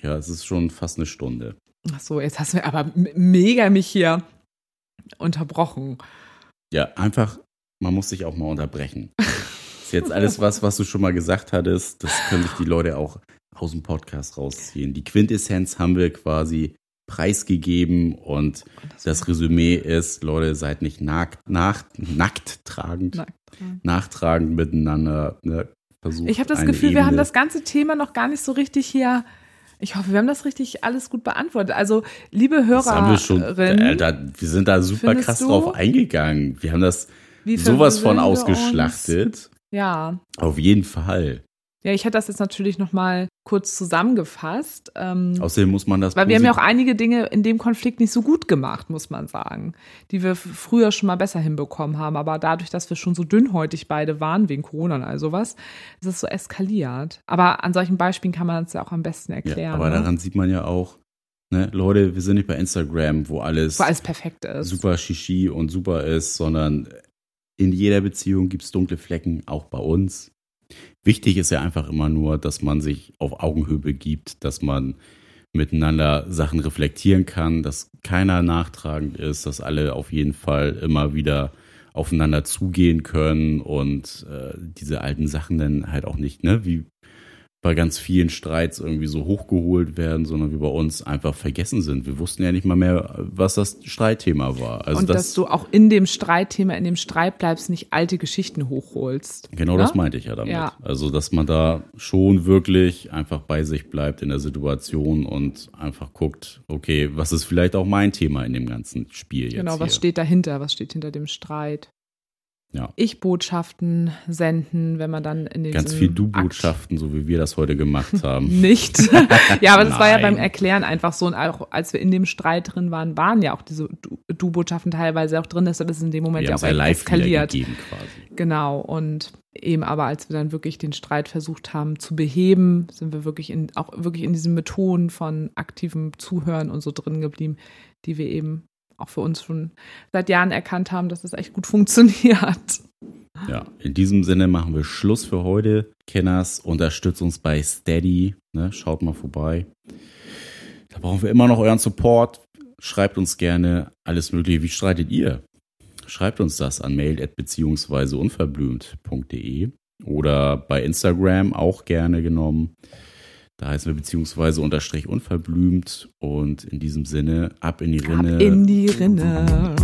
Ja, es ist schon fast eine Stunde. Ach so, jetzt hast du aber mega mich hier unterbrochen. Ja, einfach, man muss sich auch mal unterbrechen. ist jetzt alles was, was du schon mal gesagt hattest. Das können sich die Leute auch aus dem Podcast rausziehen. Die Quintessenz haben wir quasi preisgegeben und das Resümee ist, Leute, seid nicht nackt, nach, nackt tragend, Nackt tragend. nachtragend miteinander. Ne? Versucht Ich habe das Gefühl, wir haben Ebene- das ganze Thema noch gar nicht so richtig hier. Ich hoffe, wir haben das richtig alles gut beantwortet. Also, liebe Das haben wir sind da super krass du? drauf eingegangen. Wir haben das sowas von ausgeschlachtet. Ja, Auf jeden Fall. Ja, ich hätte das jetzt natürlich noch mal kurz zusammengefasst. Ähm, Außerdem muss man das Weil wir haben ja auch einige Dinge in dem Konflikt nicht so gut gemacht, muss man sagen, die wir früher schon mal besser hinbekommen haben. Aber dadurch, dass wir schon so dünnhäutig beide waren, wegen Corona und all sowas, ist es so eskaliert. Aber an solchen Beispielen kann man es ja auch am besten erklären. Ja, aber ne? daran sieht man ja auch, ne, Leute, wir sind nicht bei Instagram, wo alles, Wo alles perfekt ist. super Shishi und super ist, sondern in jeder Beziehung gibt es dunkle Flecken, auch bei uns. Wichtig ist ja einfach immer nur, dass man sich auf Augenhöhe begibt, dass man miteinander Sachen reflektieren kann, dass keiner nachtragend ist, dass alle auf jeden Fall immer wieder aufeinander zugehen können und äh, diese alten Sachen dann halt auch nicht, ne, wie bei ganz vielen Streits irgendwie so hochgeholt werden, sondern wie bei uns einfach vergessen sind. Wir wussten ja nicht mal mehr, was das Streitthema war. Also und das, dass du auch in dem Streitthema, in dem Streit bleibst, nicht alte Geschichten hochholst. Genau ne? das meinte ich ja damit. Ja. Also, dass man da schon wirklich einfach bei sich bleibt in der Situation und einfach guckt, okay, was ist vielleicht auch mein Thema in dem ganzen Spiel jetzt Genau, was hier? steht dahinter? Was steht hinter dem Streit? Ja. Ich-Botschaften senden, wenn man dann in den Ganz viel Du-Botschaften, so wie wir das heute gemacht haben. Nicht. ja, aber das war ja beim Erklären einfach so. Und auch als wir in dem Streit drin waren, waren ja auch diese Du- Du-Botschaften teilweise auch drin. Deshalb ist es in dem Moment wir ja auch live eskaliert. quasi. Genau. Und eben aber, als wir dann wirklich den Streit versucht haben zu beheben, sind wir wirklich in, auch wirklich in diesen Methoden von aktivem Zuhören und so drin geblieben, die wir eben auch für uns schon seit Jahren erkannt haben, dass es echt gut funktioniert. Ja, in diesem Sinne machen wir Schluss für heute. Kenners, unterstützt uns bei Steady. Ne? Schaut mal vorbei. Da brauchen wir immer noch euren Support. Schreibt uns gerne alles Mögliche. Wie streitet ihr? Schreibt uns das an mail beziehungsweise unverblümt.de oder bei Instagram auch gerne genommen. Da heißen wir beziehungsweise unterstrich unverblümt. Und in diesem Sinne, ab in die Rinne. Ab in die Rinne.